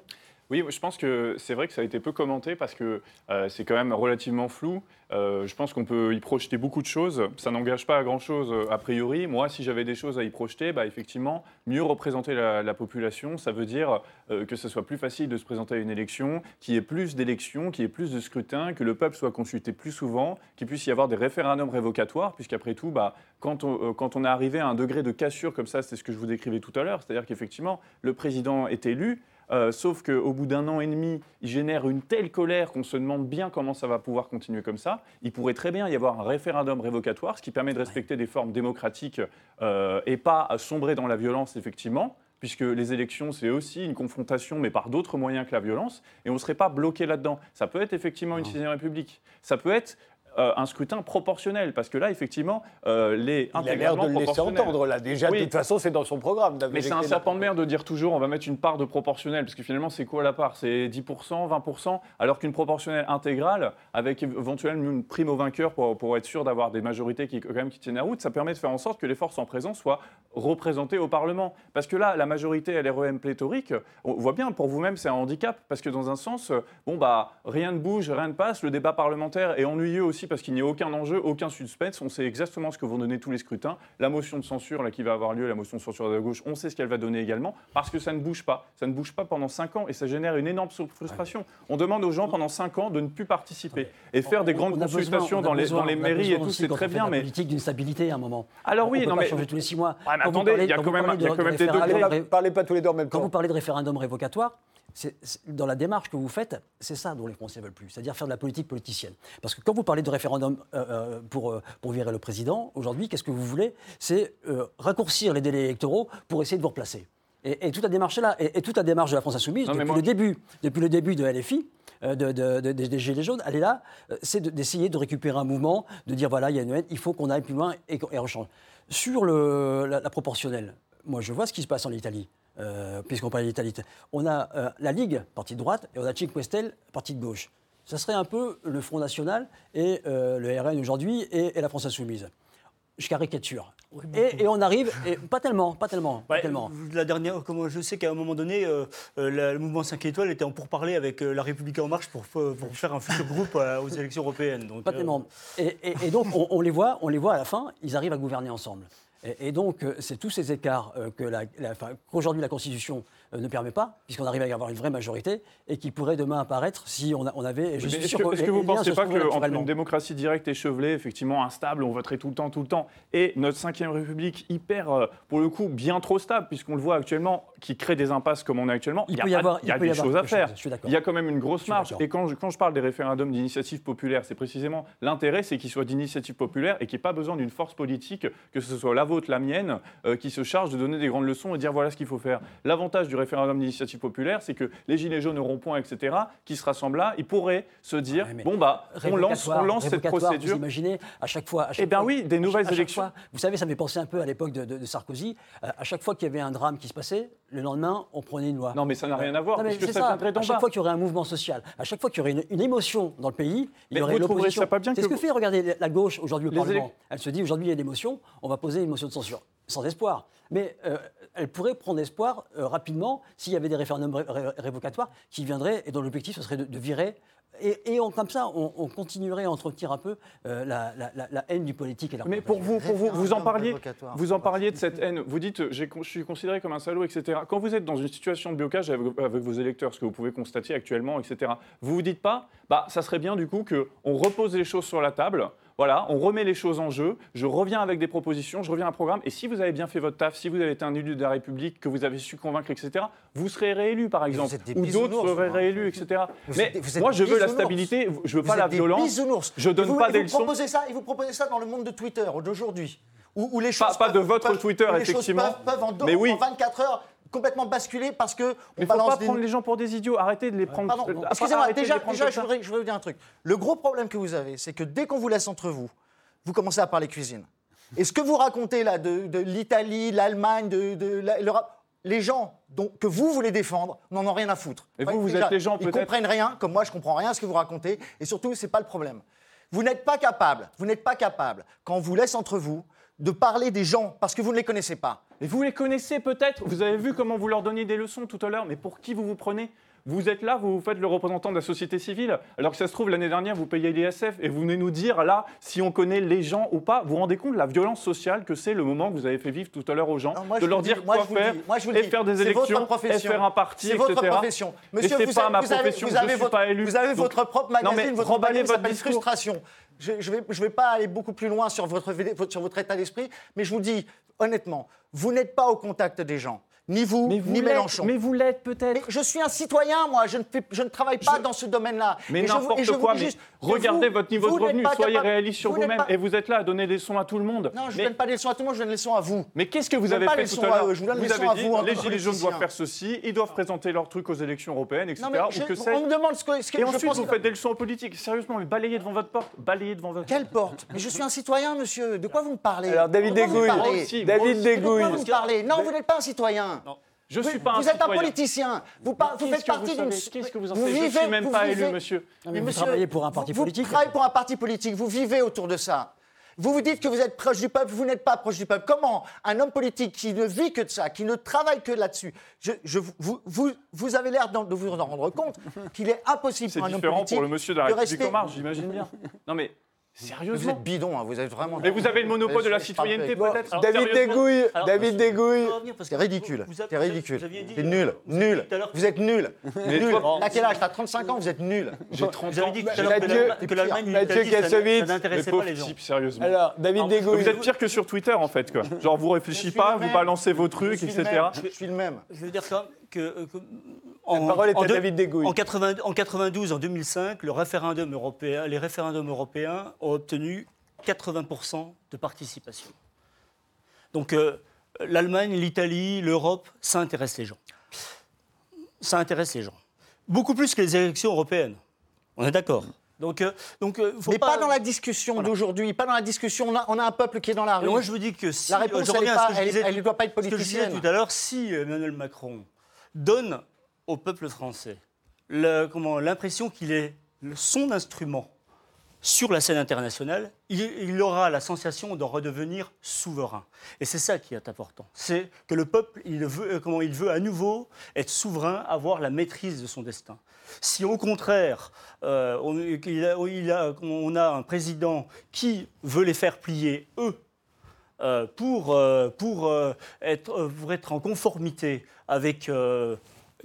Oui, je pense que c'est vrai que ça a été peu commenté parce que euh, c'est quand même relativement flou. Euh, je pense qu'on peut y projeter beaucoup de choses. Ça n'engage pas à grand-chose euh, a priori. Moi, si j'avais des choses à y projeter, bah, effectivement, mieux représenter la, la population, ça veut dire que ce soit plus facile de se présenter à une élection, qu'il y ait plus d'élections, qu'il y ait plus de scrutins, que le peuple soit consulté plus souvent, qu'il puisse y avoir des référendums révocatoires, puisqu'après tout, bah, quand, on, quand on est arrivé à un degré de cassure comme ça, c'est ce que je vous décrivais tout à l'heure, c'est-à-dire qu'effectivement, le président est élu, euh, sauf qu'au bout d'un an et demi, il génère une telle colère qu'on se demande bien comment ça va pouvoir continuer comme ça. Il pourrait très bien y avoir un référendum révocatoire, ce qui permet de respecter des formes démocratiques euh, et pas à sombrer dans la violence, effectivement. Puisque les élections, c'est aussi une confrontation, mais par d'autres moyens que la violence, et on ne serait pas bloqué là-dedans. Ça peut être effectivement une sixième république. Ça peut être euh, un scrutin proportionnel, parce que là, effectivement, euh, les Il a l'air de le laisser entendre là. Déjà, Oui. de toute façon, c'est dans son programme. Mais c'est un serpent de mer de dire toujours on va mettre une part de proportionnel, parce que finalement, c'est quoi la part? C'est 10%, 20%, alors qu'une proportionnelle intégrale, avec éventuellement une prime au vainqueur pour, pour être sûr d'avoir des majorités qui, quand même, qui tiennent la route, ça permet de faire en sorte que les forces en présence soient représentées au Parlement. Parce que là, la majorité LREM pléthorique, on voit bien, pour vous-même, c'est un handicap, parce que dans un sens, euh, bon, bah, rien ne bouge, rien ne passe, le débat parlementaire est ennuyeux aussi, parce qu'il n'y a aucun enjeu, aucun suspense, on sait exactement ce que vont donner tous les scrutins. La motion de censure là, qui va avoir lieu, la motion de censure de la gauche, on sait ce qu'elle va donner également, parce que ça ne bouge pas. Ça ne bouge pas pendant 5 ans et ça génère une énorme frustration. On demande aux gens pendant 5 ans de ne plus participer et faire des grandes besoin- consultations dans les, besoin- dans les on a mairies et tout, c'est quand très bien, mais politique d'une stabilité à un moment. Alors oui, on peut non, pas mais- changer tous les six mois. Ouais, mais Quand vous attendez, parlez- il y a quand quand même- parlez il y a de quand même des degrés. ré- Parlez pas tous les deux en même Quand temps. vous parlez de référendum révocatoire, dans la démarche que vous faites, c'est ça dont les Français veulent plus, c'est-à-dire faire de la politique politicienne. Parce que quand vous parlez de référendum euh, euh, pour, euh, pour virer le président, aujourd'hui, qu'est-ce que vous voulez? C'est euh, raccourcir les délais électoraux pour essayer de vous replacer. Et, et toute la démarche là, et, et toute la démarche de la France Insoumise, Non, depuis, moi- le début, depuis le début de LFI, euh, de, de- de- des Gilets jaunes, elle est là, c'est de- d'essayer de récupérer un mouvement, de dire voilà, il y a une haine, il faut qu'on aille plus loin et et on change. Sur le, la, la proportionnelle, moi je vois ce qui se passe en Italie, euh, puisqu'on parle d'Italie. On a euh, la Ligue, parti de droite, et on a Cinque Stelle, parti de gauche. Ça serait un peu le Front National et euh, le RN aujourd'hui et, et la France Insoumise. Je caricature. et, et on arrive, et pas tellement, pas tellement, pas tellement. La dernière, comme je sais qu'à un moment donné, la- le mouvement 5 étoiles était en pourparlers avec La République En Marche pour, pour faire un futur groupe aux élections européennes. Donc, Pas tellement. Et, et- et donc, on, on les voit, on les voit à la fin, ils arrivent à gouverner ensemble. Et, donc, euh, c'est tous ces écarts euh, qu'aujourd'hui la Constitution ne permet pas, puisqu'on arrive à y avoir une vraie majorité, et qui pourrait demain apparaître si on, a- on avait. je suis Est-ce sûr que, est-ce vous ne pensez se pas qu'entre une démocratie directe échevelée, effectivement instable, on voterait tout le temps, tout le temps, et notre cinquième République hyper, euh, pour le coup, bien trop stable, puisqu'on le voit actuellement, qui crée des impasses comme on est actuellement, Il y a, peut y avoir- il y a des choses à chose, faire. je suis d'accord. Il y a quand même une grosse marge. Et quand je, quand je parle des référendums d'initiative populaire, c'est précisément l'intérêt, c'est qu'ils soient d'initiative populaire et qu'il n'y ait pas besoin d'une force politique, que ce soit la vôtre, la mienne, euh, qui se charge de donner des grandes leçons et dire voilà ce qu'il faut faire. L'avantage du référendum d'initiative populaire, c'est que les gilets jaunes au rond-point, etc., qui se rassemblent là, ils pourraient se dire Ouais, mais bon bah on lance, on lance cette procédure. Vous imaginez, à chaque fois. à chaque Eh bien oui, des nouvelles élections. fois- vous savez, ça me fait penser un peu à l'époque de, de- de Sarkozy. Euh, à chaque fois qu'il y avait un drame qui se passait, le lendemain, on prenait une loi. Non, mais ça n'a rien à voir, Non, puisque c'est ça ça. À chaque bas. fois qu'il y aurait un mouvement social, à chaque fois qu'il y aurait une, une émotion dans le pays, il y aurait l'opposition. ça pas bien C'est que ce que vous- fait, regardez, la gauche aujourd'hui au Parlement. Elle se dit aujourd'hui il y a une émotion, on va poser une motion de censure. Sans espoir. Mais euh, elle pourrait prendre espoir euh, rapidement s'il y avait des référendums ré- ré- révocatoires qui viendraient et dont l'objectif ce serait de, de virer. Et, et on- comme ça, on, on continuerait à entretenir un peu euh, la, la- la- la haine du politique et la Mais pour vous, pour vous, vous en parliez, vous en parliez de cette haine. Vous dites, j'ai con- je suis considéré comme un salaud, etc. Quand vous êtes dans une situation de blocage avec, avec vos électeurs, ce que vous pouvez constater actuellement, etc. Vous vous dites pas, bah, ça serait bien du coup que on repose les choses sur la table. Voilà, on remet les choses en jeu. Je reviens avec des propositions, je reviens à un programme. Et si vous avez bien fait votre taf, si vous avez été un élu de la République, que vous avez su convaincre, etc., vous serez réélu, par exemple, ou d'autres seraient réélus, etc. Vous Mais êtes moi, je veux la stabilité, je veux Vous pas la violence. Je donne vous- pas des vous leçons. proposez ça, et vous proposez ça dans le monde de Twitter d'aujourd'hui. où, où les Pas- choses pas de peuvent- votre peuvent- Twitter, choses effectivement. peuvent, peuvent en, Mais oui. en 24 heures complètement basculer parce que il ne faut pas des- prendre les gens pour des idiots. Arrêtez de les prendre. Pardon, excusez-moi, déjà, je, voudrais, je voudrais vous dire un truc. Le gros problème que vous avez, c'est que dès qu'on vous laisse entre vous, vous commencez à parler cuisine. Et ce que vous racontez là de, de l'Italie, l'Allemagne, de, l'Europe, les gens dont, que vous voulez défendre n'en ont rien à foutre. Et vous, vous Déjà, êtes les gens, Ils comprennent rien, comme moi je comprends rien à ce que vous racontez. Et surtout, c'est pas le problème. Vous n'êtes pas capable, vous n'êtes pas capable, quand on vous laisse entre vous, de parler des gens parce que vous ne les connaissez pas. Mais vous les connaissez peut-être. Vous avez vu comment vous leur donniez des leçons tout à l'heure. Mais pour qui vous vous prenez? Vous êtes là, vous vous faites le représentant de la société civile. Alors que ça se trouve, l'année dernière, vous payez l'ISF et vous venez nous dire là si on connaît les gens ou pas. Vous vous rendez compte de la violence sociale que c'est le moment que vous avez fait vivre tout à l'heure aux gens moi, De leur dire dis- quoi faire moi, et dis, faire des c'est élections et faire un parti, C'est etc. votre profession. Monsieur, et c'est vous pas avez- ma profession. vous avez je suis votre- pas élu. Vous avez votre propre Non, magazine, mais votre remballez magazine votre discours. Frustration. Je ne vais, pas aller beaucoup plus loin sur votre état d'esprit, mais je vous dis honnêtement, vous n'êtes pas au contact des gens. Ni vous, Mais vous ni Mélenchon. mais vous l'êtes peut-être. Je suis un citoyen, moi. Je ne, fais- je ne travaille pas dans ce domaine-là. Mais n'importe quoi, mais regardez vous- votre niveau vous de revenu, soyez capable- réaliste sur vous-même. pas- Et vous êtes là à donner des leçons à tout le monde. Non, je ne Mais- donne pas des leçons à tout le monde, je donne des leçons à vous. Mais qu'est-ce que vous avez pas fait tout à l'heure vous donne des Vous leçons avez à dit les gilets jaunes doivent faire ceci, ils doivent présenter leurs trucs aux élections européennes, etc. Ou que on me demande ce que, Et ensuite, vous faites des leçons aux politiques. Sérieusement, mais balayez devant votre porte. Balayez devant votre Quelle porte? Mais je suis un citoyen, monsieur. De quoi vous me parlez? Alors, David Dégouille. David Dégouille. vous me parlez? Non, vous n'êtes pas un citoyen. Je vous, suis pas un vous êtes un politicien. Vous, par- vous Qu'est-ce faites partie d'une. Qu'est-ce que vous en vous savez Je vivez- suis même vous pas vivez- élu, monsieur. mais vous travaillez pour un parti vous- politique. Vous travaillez pour un parti politique. Vous vivez autour de ça. Vous vous dites que vous êtes proche du peuple, vous n'êtes pas proche du peuple. Comment un homme politique qui ne vit que de ça, qui ne travaille que là-dessus, je, je- vous, vous, vous avez l'air de vous en rendre compte qu'il est impossible C'est pour un homme différent politique pour le monsieur de la République en marche, j'imagine bien. Non mais Vous sérieusement. êtes bidon, hein, vous êtes vraiment. Mais vous avez le monopole de la citoyenneté peut-être David Dégouille, David Dégouille. C'est ridicule. vous- vous C'est ridicule. vous C'est nul. vous Nul. à Vous êtes nul. Nul. T'as quel âge? T'as 35 ans, vous êtes nul. J'ai 30 Vous avez ans. à que Mathieu- l'Allemagne- que l'Allemagne et Mathieu ça Kassovitz. ça n'intéressait pas les gens. sérieusement. Alors, David Dégouille. Vous êtes pire que sur Twitter en fait quoi. Genre vous réfléchissez pas, vous balancez vos trucs, etc. Je suis le même. Je veux dire quand que, euh, que- La parole est à deux- David. En, 80 en 92, en 2005, le référendum européen, les référendums européens ont obtenu 80% de participation. Donc euh, l'Allemagne, l'Italie, l'Europe, ça intéresse les gens. Ça intéresse les gens. Beaucoup plus que les élections européennes. On est d'accord. Donc, euh, donc euh, faut Mais pas, dans la discussion d'aujourd'hui, pas dans la discussion. On a, on a un peuple qui est dans la rue. Et moi, je vous dis que si. La réponse, je elle à ne doit pas être Ce que je disais politicienne. tout à l'heure, si Emmanuel Macron donne au peuple français l'impression qu'il est son instrument sur la scène internationale, il, aura la sensation d'en redevenir souverain. Et c'est ça qui est important. C'est que le peuple, il veut, euh, comment, il veut à nouveau être souverain, avoir la maîtrise de son destin. Si au contraire, euh, on, a- on a un président qui veut les faire plier, eux, pour, euh, pour, euh, être, euh, pour être en conformité avec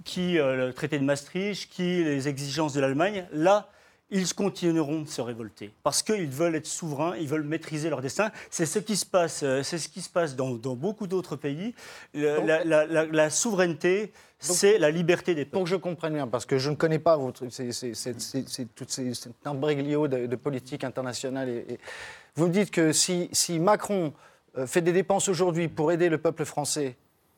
qui, le traité de Maastricht, qui les exigences de l'Allemagne, là, ils continueront de se révolter parce qu'ils veulent être souverains, ils veulent maîtriser leur destin. C'est ce qui se passe, c'est ce qui se passe dans, dans beaucoup d'autres pays. Le- la, la- la- la souveraineté, c'est la liberté des peuples. Pour que je comprenne bien, parce que je ne connais pas votre, tout cet imbroglio de, de politique internationale. Et, et vous me dites que si, si Macron fait des dépenses aujourd'hui pour aider le peuple français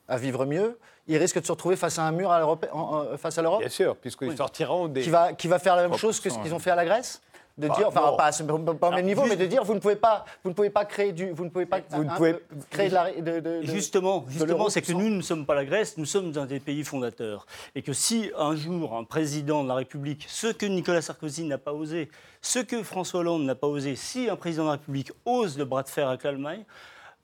à vivre mieux, il risque de se retrouver face à un mur à l'Europe, en- en- face à l'Europe Bien sûr, puisqu'ils sortiront des. qui va, qui va faire la même chose que ce 3%, qu'ils ont fait à la Grèce de Bah, dire, enfin non. pas, à ce- pas au même niveau, mais de dire vous ne pouvez pas, vous ne pouvez pas créer du, vous ne pouvez pas, Vous ne un- pouvez- euh, créer de la, de, de- de- Justement, justement c'est que nous ne sommes pas la Grèce, nous sommes un des pays fondateurs. Et que si un jour un président de la République, ce que Nicolas Sarkozy n'a pas osé, ce que François Hollande n'a pas osé, si un président de la République ose le bras de fer avec l'Allemagne,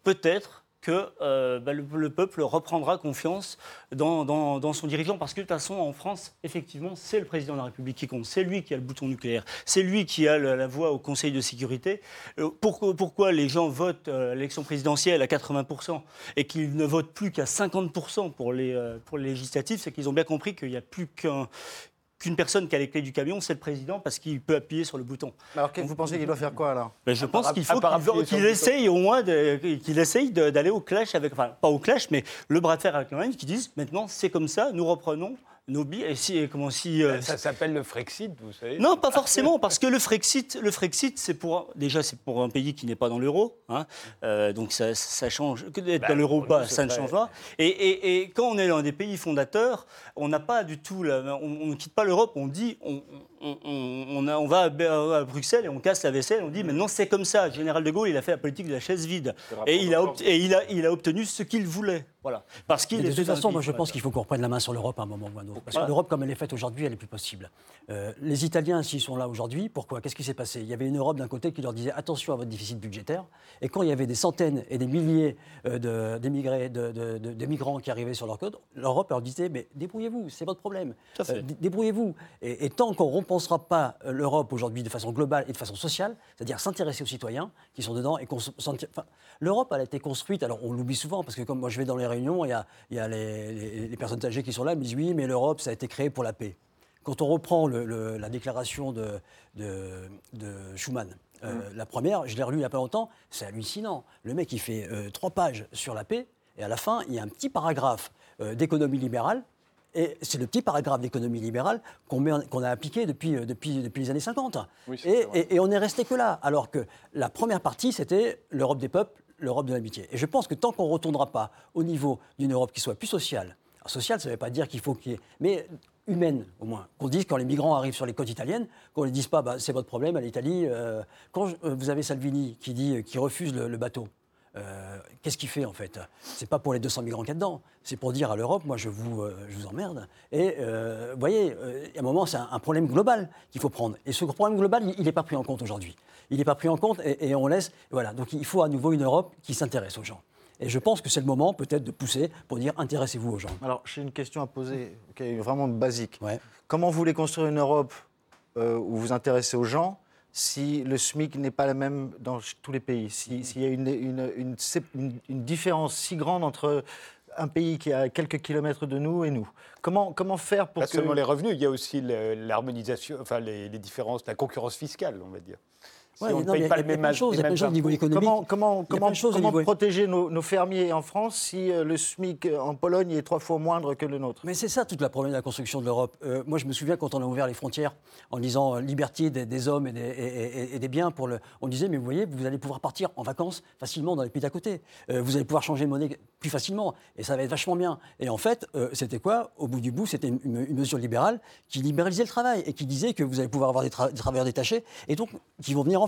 peut-être que euh, bah, le, le peuple reprendra confiance dans, son dirigeant. Parce que de toute façon, en France, effectivement, c'est le président de la République qui compte. C'est lui qui a le bouton nucléaire. C'est lui qui a la, voix au Conseil de sécurité. Euh, pourquoi, les gens votent euh, l'élection présidentielle à 80% et qu'ils ne votent plus qu'à 50% pour les, euh, pour les législatives C'est qu'ils ont bien compris qu'il n'y a plus qu'un qu'une personne qui a les clés du camion, c'est le président, parce qu'il peut appuyer sur le bouton. Alors que vous pensez qu'il doit faire quoi alors Ben, je pense qu'il faut qu'il essaye au moins qu'il essaye d'aller au clash avec, enfin pas au clash, mais le bras de fer avec l'Allemagne, qui disent maintenant c'est comme ça, nous reprenons nos billets. Et si, et comment si, euh, Ça s'appelle le Frexit, vous savez. Non, pas forcément, parce que le Frexit, le Frexit, c'est pour déjà c'est pour un pays qui n'est pas dans l'euro, hein. Euh, donc ça, ça change. Que d'être Bah, dans l'euro ou pas, c'est ça ne change pas. Et, et- et quand on est dans des pays fondateurs, on n'a pas du tout, la- on on ne quitte pas l'Europe. On dit, on, on- on- on a- on va à, Bruxelles et on casse la vaisselle. On dit, maintenant c'est comme ça. Le général de Gaulle, il a fait la politique de la chaise vide, et il a, de obt- et il a, il a obtenu ce qu'il voulait. Voilà, parce qu'il de toute façon, moi, je pense qu'il faut qu'on reprenne la main sur l'Europe à un moment ou à un autre. Parce Voilà. que l'Europe, comme elle est faite aujourd'hui, elle est plus possible. Euh, les Italiens, s'ils sont là aujourd'hui, pourquoi? Qu'est-ce qui s'est passé? Il y avait une Europe d'un côté qui leur disait attention à votre déficit budgétaire. Et quand il y avait des centaines et des milliers euh, de- d'émigrés, de, de- de- de migrants qui arrivaient sur leur côte, l'Europe leur disait mais débrouillez-vous, c'est votre problème. Tout à fait. Euh, dé- débrouillez-vous. Et, et tant qu'on repensera pas euh, l'Europe aujourd'hui de façon globale et de façon sociale, c'est-à-dire s'intéresser aux citoyens qui sont dedans et qu'on enfin, l'Europe, elle a été construite, alors on l'oublie souvent, parce que comme moi je vais dans les réunions, il y a, il y a les, les- les personnes âgées qui sont là, me disent oui, mais l'Europe, ça a été créé pour la paix. Quand on reprend le- le- la déclaration de, de, de Schuman, euh, la première, je l'ai relue il n'y a pas longtemps, c'est hallucinant. Le mec, il fait euh, trois pages sur la paix, et à la fin, il y a un petit paragraphe euh, d'économie libérale, et c'est le petit paragraphe d'économie libérale qu'on a appliqué depuis, euh, depuis, depuis les années 50. Oui, c'est et, vrai. et- et on est resté que là. Alors que la première partie, c'était l'Europe des peuples, l'Europe de l'amitié. Et je pense que tant qu'on ne retournera pas au niveau d'une Europe qui soit plus sociale, alors sociale, ça ne veut pas dire qu'il faut qu'il y ait. Mais humaine, au moins. Qu'on dise quand les migrants arrivent sur les côtes italiennes, qu'on ne les dise pas, bah, c'est votre problème à l'Italie. euh, quand je- euh, vous avez Salvini qui dit, qui refuse le, le bateau, euh, qu'est-ce qu'il fait en fait? C'est pas pour les 200 migrants qu'il y a dedans, c'est pour dire à l'Europe, moi je vous, euh, je vous emmerde. Et euh, vous voyez, à un moment, c'est un, un problème global qu'il faut prendre. Et ce problème global, il n'est pas pris en compte aujourd'hui. Il n'est pas pris en compte et, et on laisse. Voilà, donc il faut à nouveau une Europe qui s'intéresse aux gens. Et je pense que c'est le moment peut-être de pousser pour dire intéressez-vous aux gens. Alors, j'ai une question à poser, qui est vraiment basique. Ouais. Comment vous voulez construire une Europe où vous vous intéressez aux gens si le SMIC n'est pas la même dans tous les pays. Si- S'il y a une, une- une sép- une- une différence si grande entre un pays qui est à quelques kilomètres de nous et nous. Comment, comment faire pour Pas que... seulement les revenus, il y a aussi le- l'harmonisation, enfin les, les différences, la concurrence fiscale, on va dire. Si Ouais, on ne paye pas a- le même il y a plein de choses au niveau économique. Comment, protéger nos, nos fermiers en France si euh, le SMIC en Pologne est trois fois moindre que le nôtre? Mais c'est ça toute la problème de la construction de l'Europe. Euh, moi, je me souviens quand on a ouvert les frontières en disant euh, liberté des, des hommes et des, et- et- et des biens pour le. On disait, mais vous voyez, vous allez pouvoir partir en vacances facilement dans les pays d'à côté. Euh, vous allez pouvoir changer de monnaie plus facilement et ça va être vachement bien. Et en fait, euh, c'était quoi? Au bout du bout, c'était une, une- une mesure libérale qui libéralisait le travail et qui disait que vous allez pouvoir avoir des, tra- des travailleurs détachés et donc qui vont venir en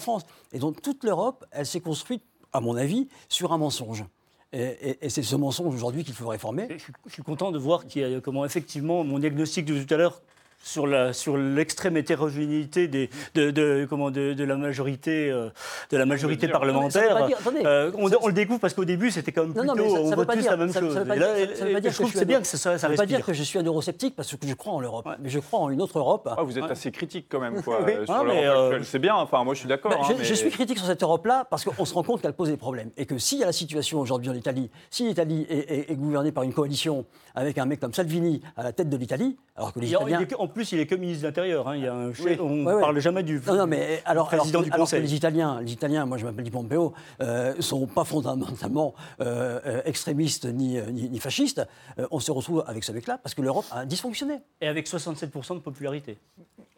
Et donc toute l'Europe, elle s'est construite, à mon avis, sur un mensonge. Et, c'est ce mensonge aujourd'hui qu'il faut réformer. Je suis, content de voir a comment effectivement mon diagnostic de tout à l'heure sur la sur l'extrême hétérogénéité des de, de- comment de, de la majorité euh, de la majorité dire. parlementaire. Non, dire-. Euh, on, on le découvre parce qu'au début c'était quand même Non, plutôt non, mais ça, on ça veut vote pas tous dire, la même ça, chose. ça veut pas Et dire- là, ça- ça veut pas dire je que trouve que c'est bien que ça, ça Ça ne veut pas dire que je suis un eurosceptique parce que je crois en l'Europe. Mais je crois en une autre Europe. Ah, vous êtes Ouais. assez critique quand même quoi, Oui. sur Ah, l'Europe mais, euh, actuelle. C'est bien, enfin moi je suis d'accord. Ben, hein, je, mais- je suis critique sur cette Europe-là parce qu'on se rend compte qu'elle pose des problèmes. Et que s'il y a la situation aujourd'hui en Italie, si l'Italie est, gouvernée par une coalition avec un mec comme Salvini à la tête de l'Italie, alors que les Italiens. Que- plus, il est que ministre de l'Intérieur. hein. Il y a un chef- on ne Ouais, ouais. parle jamais du, Non, non, mais alors, président alors, du que- alors que Conseil. les Italiens, les Italiens, moi je m'appelle Di Pompeo, euh, sont pas fondamentalement euh, extrémistes ni, euh, ni, ni fascistes. Euh, on se retrouve avec ce mec-là parce que l'Europe a dysfonctionné. Et avec 67% de popularité.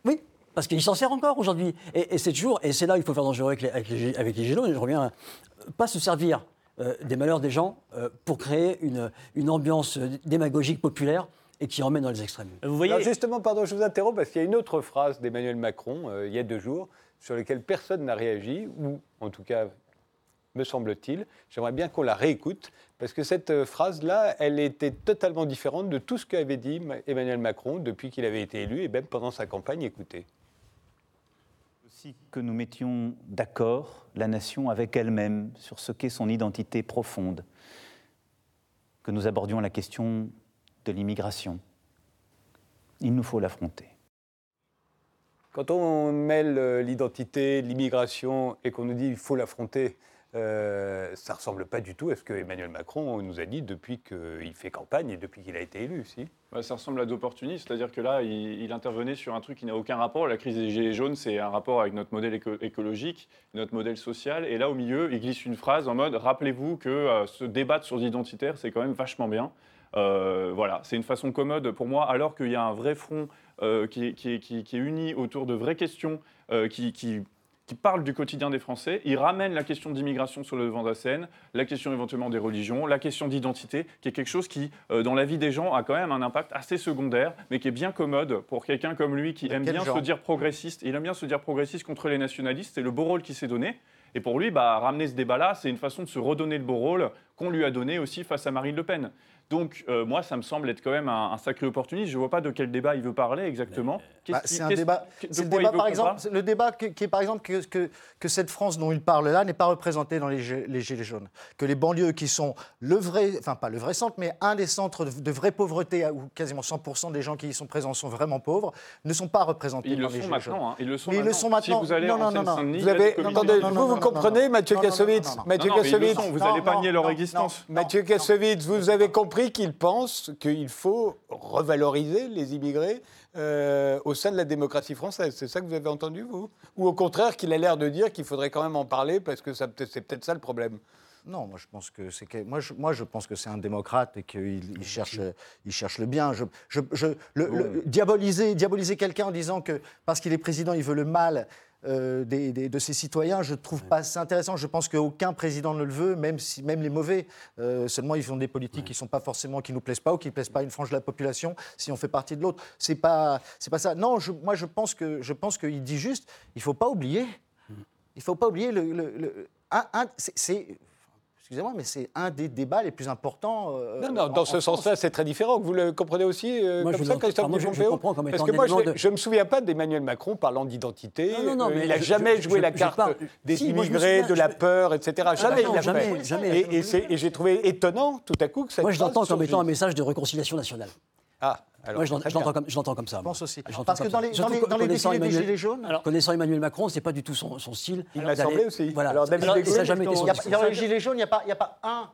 Oui, parce qu'il s'en sert encore aujourd'hui. Et, et c'est toujours, et c'est là où il faut faire dangereux avec les, avec les, avec les et je reviens, pas se servir euh, des malheurs des gens euh, pour créer une, une ambiance démagogique populaire et qui emmène dans les extrêmes. Vous voyez, Alors justement, pardon, je vous interromps parce qu'il y a une autre phrase d'Emmanuel Macron euh, il y a deux jours sur laquelle personne n'a réagi, ou en tout cas, me semble-t-il. J'aimerais bien qu'on la réécoute parce que cette euh, phrase-là, elle était totalement différente de tout ce qu'avait dit Ma- Emmanuel Macron depuis qu'il avait été élu et même pendant sa campagne. Écoutez. aussi que nous mettions d'accord la nation avec elle-même sur ce qu'est son identité profonde, que nous abordions la question de l'immigration. Il nous faut l'affronter. Quand on mêle euh, l'identité, l'immigration et qu'on nous dit il faut l'affronter, euh, ça ne ressemble pas du tout à ce que Emmanuel Macron nous a dit depuis qu'il fait campagne et depuis qu'il a été élu. Si? Ouais, ça ressemble à d'opportunisme, c'est-à-dire que là, il, il intervenait sur un truc qui n'a aucun rapport. La crise des Gilets jaunes, c'est un rapport avec notre modèle éco- écologique, notre modèle social. Et là, au milieu, il glisse une phrase en mode Rappelez-vous que euh, se débattre sur l'identitaire, c'est quand même vachement bien. Euh, voilà, c'est une façon commode pour moi, alors qu'il y a un vrai front euh, qui, est, qui qui qui uni autour de vraies questions euh, qui, qui- qui parlent du quotidien des Français. Il ramène la question d'immigration sur le devant de la scène, la question éventuellement des religions, la question d'identité, qui est quelque chose qui, euh, dans la vie des gens, a quand même un impact assez secondaire, mais qui est bien commode pour quelqu'un comme lui qui aime bien se dire progressiste. Il aime bien se dire progressiste contre les nationalistes. C'est le beau rôle qu'il s'est donné. Et pour lui, bah, ramener ce débat-là, c'est une façon de se redonner le beau rôle qu'on lui a donné aussi face à Marine Le Pen. Donc, euh, moi, ça me semble être quand même un, un sacré opportuniste. Je ne vois pas de quel débat il veut parler exactement. Bah, c'est un débat. c'est le débat, par exemple, le débat que- qui est par exemple que, que, que cette France dont il parle là n'est pas représentée dans les, gi- les gilets jaunes. Que les banlieues qui sont le vrai, enfin pas le vrai centre, mais un des centres de, de vraie pauvreté où quasiment 100% des gens qui y sont présents sont vraiment pauvres, ne sont pas représentés Ils dans le les sont gilets jaunes. maintenant. hein. Ils le sont Mais ils le maintenant. sont maintenant. Si vous allez Non, en non, non, Vous avez, attendez, vous, vous comprenez, Mathieu Kassovitz. Mathieu Kassovitz. Vous allez pas nier leur existence. Mathieu Kassovitz, vous avez compris qu'il pense qu'il faut revaloriser les immigrés euh, au sein de la démocratie française. C'est ça que vous avez entendu, vous? Ou au contraire, qu'il a l'air de dire qu'il faudrait quand même en parler parce que c'est peut-être ça le problème? Non, moi je pense que c'est que- moi je, moi je pense que c'est un démocrate et qu'il il cherche il cherche le bien. Je, je, je- le- le- diaboliser diaboliser quelqu'un en disant que parce qu'il est président il veut le mal. Euh, des- des- de ses citoyens, je ne trouve pas ça intéressant. Je pense qu'aucun président ne le veut, même, si, même les mauvais. Euh, seulement, ils font des politiques qui sont pas forcément, qui nous plaisent pas ou qui ne plaisent pas à une frange de la population si on fait partie de l'autre. C'est pas, c'est pas ça. Non, je- moi, je pense que, je pense qu'il dit juste, il faut pas oublier, il faut pas oublier le, le- le- un- un- c'est- c'est, excusez-moi, mais c'est un des débats les plus importants. euh, Non, non, en- dans en ce senslà, c'est très différent. Vous le comprenez aussi euh, Moi, comme je ça, Christophe enfin, moi, je- je comprends comme Parce que moi, je ne me souviens pas d'Emmanuel Macron parlant d'identité. Non, non, non, Euh, mais il n'a jamais je- joué je- la carte des Si, immigrés, souviens, de la je- peur, etc. Jamais non, il jamais, fait. jamais. Et, et j'ai trouvé étonnant, tout à coup, que cette Moi, je l'entends comme étant un message de réconciliation nationale. Ah, alors, Moi, je l'entends- comme, comme ça. Je pense aussi. Je Parce que dans ça. les, dans les, dans les connaissant défilés des Emmanuel- Gilets jaunes, Alors, connaissant Emmanuel Macron, c'est pas du tout son, son style. Il m'a d'aller- semblé aussi. Voilà. Alors, David Alors, Degoul, ça n'a jamais été son a- dans les Gilets jaunes, il n'y a, pas- y a pas un,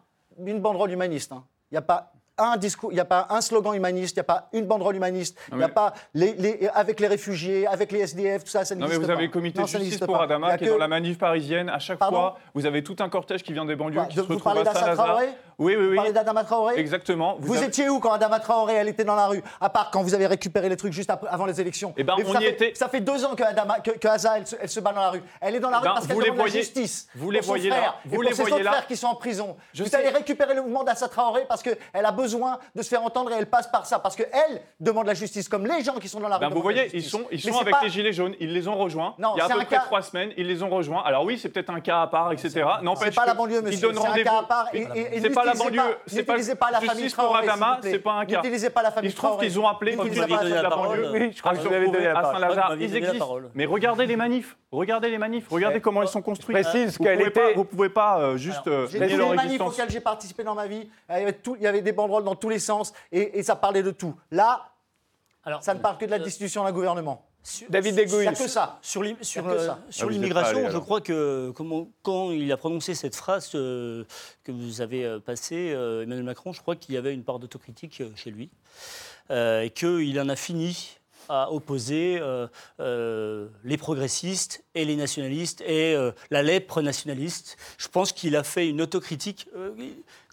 une banderole humaniste. hein. Il n'y a pas un discours, il n'y a pas un slogan humaniste, il n'y a pas une banderole humaniste, il n'y a mais- pas les, les- avec les réfugiés, avec les SDF, tout ça, ça Non, n'existe mais pas. vous avez le comité Non, de ça justice pour pas. Adama a qui est que- dans la manif parisienne. À chaque Pardon fois, vous avez tout un cortège qui vient des banlieues Quoi, qui de- se vous retrouve parlez à Saint-Lazare. Traoré Oui, oui, Vous oui. parlez d'Adama Traoré Exactement. Vous, avez- étiez où quand Adama Traoré elle était dans la rue À part quand vous avez récupéré les trucs juste après- avant les élections. Eh ben, on ça y fait, était. Ça fait deux ans que, Adama, que, que elle, se- elle se bat dans la rue. Elle est dans la Eh rue ben, parce qu'elle vous les demande la voyez- justice. vous les voyez là, frère vous et pour les voyez là. frères qui sont en prison. Je vous sais. allez récupérer le mouvement d'Assa Traoré parce qu'elle a besoin de se faire entendre et elle passe par ça. Parce qu'elle demande la justice, comme les gens qui sont dans la rue. Ben, vous voyez, ils sont, ils sont avec pas- les Gilets jaunes, ils les ont rejoints. Non, Il y a à peu près trois semaines, ils les ont rejoints. Alors oui, c'est peut-être un cas à part, etc. C'est pas la banlieue, monsieur. C'est un cas à part. C'est pas la banlieue, c'est pas pas la famille justice pour Traoré, Adama, plaît. c'est pas un cas. N'utilisez pas la famille Il se trouve qu'ils ont appelé, comme pas l'avez la banlieue. Je crois à que vous avez donné la à parole. Ils existent. parole. Mais regardez les manifs, regardez les manifs, regardez comment ils sont construits. Précise Vous qu'elle pouvez pas- était- Vous pouvez pas euh, juste euh, J'ai les manifs auxquels j'ai participé dans ma vie. Il y avait, tout- il y avait des banderoles dans tous les sens et, ça parlait de tout. Là, Alors, ça ne parle que de la euh, destitution d'un gouvernement. David Il n'y Degouille. a que ça. Sur l'im- sur, que euh, ça. sur Ah, l'immigration, je crois que comment- quand il a prononcé cette phrase euh, que vous avez euh, passée, euh, Emmanuel Macron, je crois qu'il y avait une part d'autocritique chez lui euh, et qu'il en a fini à opposer euh, euh, les progressistes et les nationalistes et euh, la lèpre nationaliste. Je pense qu'il a fait une autocritique.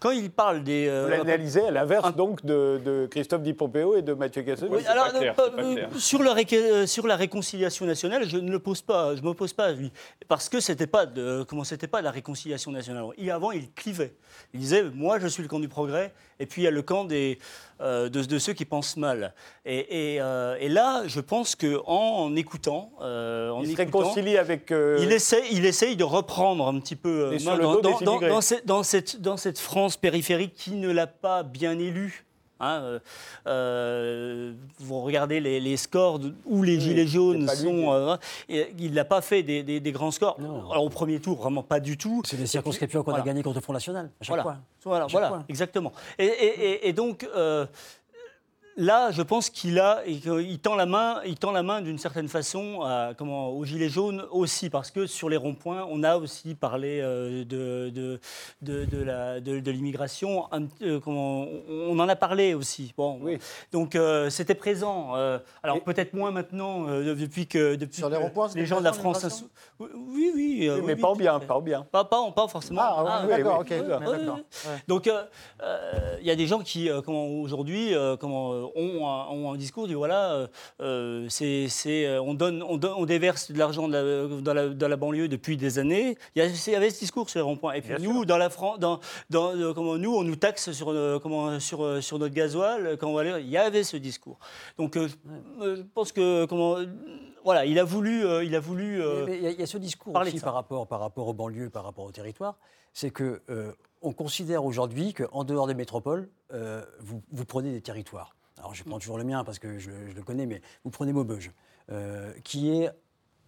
Quand il parle des... euh, Vous l'analysez à l'inverse donc de, de Christophe Di Pompeo et de Mathieu oui, alors, clair, euh, euh, sur, la euh, sur la réconciliation nationale, je ne le pose pas, je m'oppose pas à lui, parce que c'était pas de, comment c'était pas la réconciliation nationale. Avant, il clivait. Il disait, moi, je suis le camp du progrès, et puis il y a le camp des, euh, de, de ceux qui pensent mal. Et, et, et là, je pense que en, en écoutant, en Il se réconcilie avec. il essaie, il essaye de reprendre un petit peu main dans, dans- dans- cette, dans, cette, cette France périphérique qui ne l'a pas bien élu. Hein, euh, euh, vous regardez les, les scores de- où les gilets jaunes sont. euh, et il n'a pas fait des, des- des grands scores. Non. Alors au premier tour, vraiment pas du tout. C'est des circonscriptions qu'on Voilà. a gagnées contre le Front National, à chaque Voilà, fois. voilà, Chaque voilà, fois. exactement. Et, et- et- et donc, Là, je pense qu'il a, qu'il tend la main, il tend la main d'une certaine façon à, comment, aux gilets jaunes aussi, parce que sur les ronds-points, on a aussi parlé euh, de, de, de, l'immigration. euh, on en a parlé aussi. Bon, donc euh, c'était présent. alors peut-être moins maintenant euh, depuis que depuis Sur les que ronds-points, les gens de la France. insou- Oui, oui. Oui, mais oui, pas bien, pas en bien. Pas, pas, pas forcément. Ah, oui, d'accord, ok. ouais, Ouais, ouais. Donc, il y a des gens qui, comment aujourd'hui, comment ont, un, ont un discours, disent voilà, euh, euh, c'est, c'est, euh, on donne, on, on déverse de l'argent de la- dans, la, dans la banlieue depuis des années. Il y, avait ce discours sur les ronds-points. Et puis nous, dans la France, dans, dans, euh, comment nous, on nous taxe sur, euh, comment, sur, euh, sur notre gasoil euh, quand on va aller. Il y avait ce discours. Donc, euh, euh, je pense que comment, euh, voilà, il a voulu, euh, il a voulu. euh, Il y, a- il y a ce discours aussi par rapport, par rapport aux banlieues, par rapport au territoire, c'est que euh, on considère aujourd'hui qu'en dehors des métropoles, euh, vous, vous prenez des territoires. Alors je prends toujours le mien parce que je, le connais, mais vous prenez Maubeuge, euh, qui est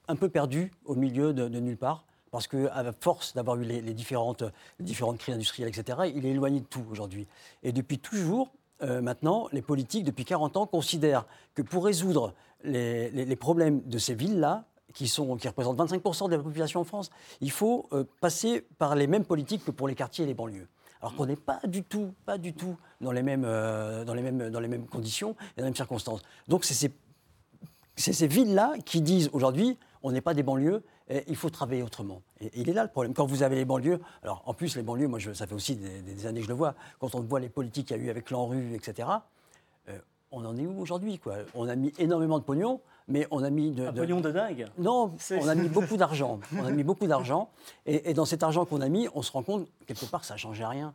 un peu perdu au milieu de, nulle part. Parce qu'à force d'avoir eu les, différentes, crises industrielles, etc., il est éloigné de tout aujourd'hui. Et depuis toujours, euh, maintenant, les politiques, depuis 40 ans, considèrent que pour résoudre les, problèmes de ces villes-là, qui, sont, qui représentent 25% de la population en France, il faut euh, passer par les mêmes politiques que pour les quartiers et les banlieues. Alors qu'on n'est pas du tout, pas du tout dans les mêmes, euh, dans les mêmes, dans les mêmes conditions et dans les mêmes circonstances. Donc c'est ces ces villes-là qui disent aujourd'hui, on n'est pas des banlieues, il faut travailler autrement. Et il est là le problème. Quand vous avez les banlieues, alors en plus les banlieues, moi ça fait aussi des, années que je le vois, quand on voit les politiques qu'il y a eu avec l'ANRU, etc., euh, on en est où aujourd'hui On a mis énormément de pognon, mais on a mis de, Un pognon de dingue. Non, on a mis beaucoup d'argent. On a mis beaucoup d'argent, et, et dans cet argent qu'on a mis, on se rend compte quelque part que ça changeait rien.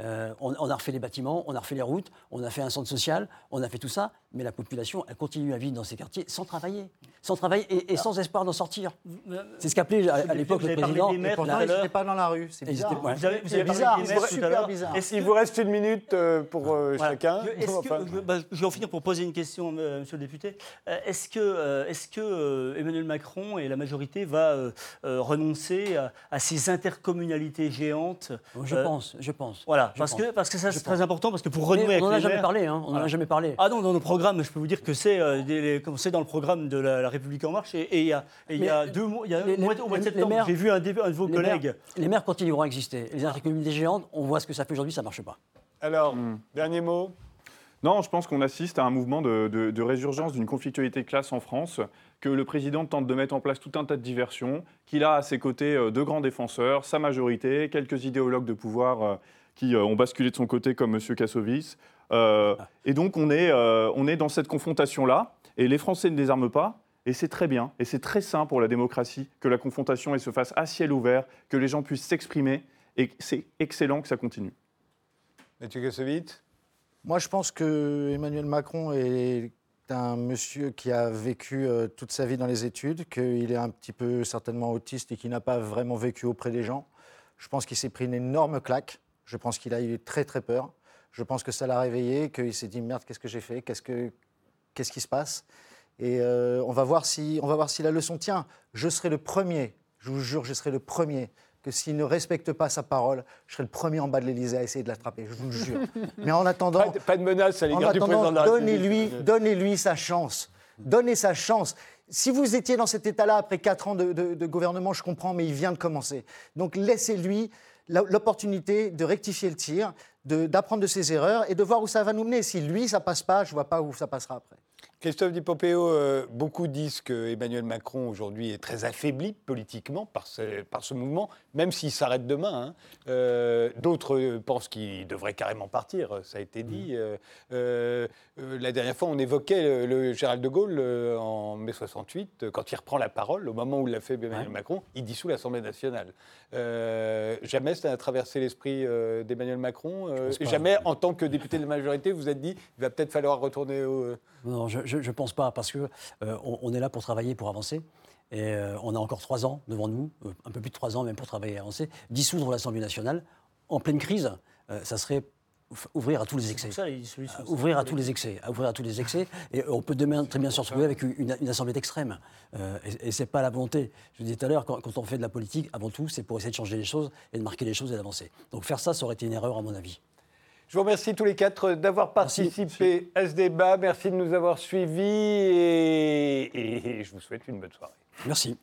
Euh, on, on a refait les bâtiments, on a refait les routes, on a fait un centre social, on a fait tout ça, mais la population, elle continue à vivre dans ces quartiers sans travailler, sans travailler et, et sans espoir d'en sortir. C'est ce qu'appelait à, à l'époque le avez parlé président. des maires Et pourtant, ils pas dans la rue, c'est Et bizarre. ils étaient- ouais. Vous avez, vous C'est avez parlé bizarre, des maires super bizarre. Est-ce Il que- vous reste une minute euh, pour euh, Voilà. chacun. Que- Enfin, je, bah, je vais en finir pour poser une question, euh, monsieur le député. Est-ce que, est-ce que Emmanuel Macron et la majorité va euh, renoncer à, à ces intercommunalités géantes Je euh, pense, je pense. Voilà, Je parce pense. que, parce que ça c'est très important, parce que pour renouer avec on n'en a jamais parlé, hein, on n'en a jamais parlé. Ah non, dans nos programmes, je peux vous dire que c'est euh, dans le programme de la, la République En Marche. Et il y a, et il y Mais a deux mois, il y a les- au mois de- au mois de les- les septembre, j'ai vu un, dé- un de vos les collègues. Maires, les maires continueront à exister. Les intercommunalités géantes, on voit ce que ça fait aujourd'hui, ça ne marche pas. Alors, dernier mot. Non, je pense qu'on assiste à un mouvement de, de- de résurgence d'une conflictualité de classe en France, que le président tente de mettre en place tout un tas de diversions, qu'il a à ses côtés euh, deux grands défenseurs, sa majorité, quelques idéologues de pouvoir euh, qui ont basculé de son côté comme M. Kassovitz. Euh, et donc on est, euh, on est dans cette confrontation-là, et les Français ne désarment pas, et c'est très bien, et c'est très sain pour la démocratie que la confrontation elle, se fasse à ciel ouvert, que les gens puissent s'exprimer, et c'est excellent que ça continue. Mathieu Kassovitz Moi, je pense que Emmanuel Macron est un monsieur qui a vécu euh, toute sa vie dans les études, qu'il est un petit peu certainement autiste et qui n'a pas vraiment vécu auprès des gens. Je pense qu'il s'est pris une énorme claque. Je pense qu'il a eu très très peur. Je pense que ça l'a réveillé, qu'il s'est dit merde, qu'est-ce que j'ai fait? Qu'est-ce que qu'est-ce qui se passe? Et euh, on va voir si on va voir si la leçon tient. Je serai le premier. Je vous jure, je serai le premier que s'il ne respecte pas sa parole, je serai le premier en bas de l'Élysée à essayer de l'attraper, je vous le jure. Mais en attendant, Pas de, pas de menace à l'égard du président de la donnez-lui, donnez-lui sa chance. Donnez sa chance. Si vous étiez dans cet état-là après quatre ans de, de- de gouvernement, je comprends, mais il vient de commencer. Donc laissez-lui la- l'opportunité de rectifier le tir, de- d'apprendre de ses erreurs et de voir où ça va nous mener. Si lui, ça passe pas, je vois pas où ça passera après. Christophe Dupopéo, euh, beaucoup disent que Emmanuel Macron aujourd'hui est très affaibli politiquement par ce, par ce mouvement, même s'il s'arrête demain. hein. Euh, D'autres pensent qu'il devrait carrément partir, ça a été dit. Euh, la dernière fois, on évoquait le, le Gérald de Gaulle en mai 68, euh, quand il reprend la parole, au moment où l'a fait Emmanuel Macron, il dissout l'Assemblée nationale. Jamais ça n'a traversé l'esprit d'Emmanuel Macron. jamais, en tant que député de la majorité, vous vous êtes dit il va peut-être falloir retourner au. Non, je ne pense pas, parce qu'on on, on est là pour travailler, pour avancer. Et euh, on a encore trois ans devant nous, euh, un peu plus de trois ans même pour travailler et avancer. Dissoudre l'Assemblée nationale, en pleine crise, euh, ça serait ouvrir à tous les excès. Ça, ouvrir à tous les excès, ouvrir à tous les excès, et on peut demain très bien se retrouver avec une, une assemblée d'extrêmes. Euh, et et c'est pas la volonté. Je vous disais tout à l'heure, quand, quand on fait de la politique, avant tout, c'est pour essayer de changer les choses et de marquer les choses et d'avancer. Donc faire ça, ça aurait été une erreur à mon avis. Je vous remercie tous les quatre d'avoir participé à ce débat. Merci de nous avoir suivis et, et je vous souhaite une bonne soirée. Merci.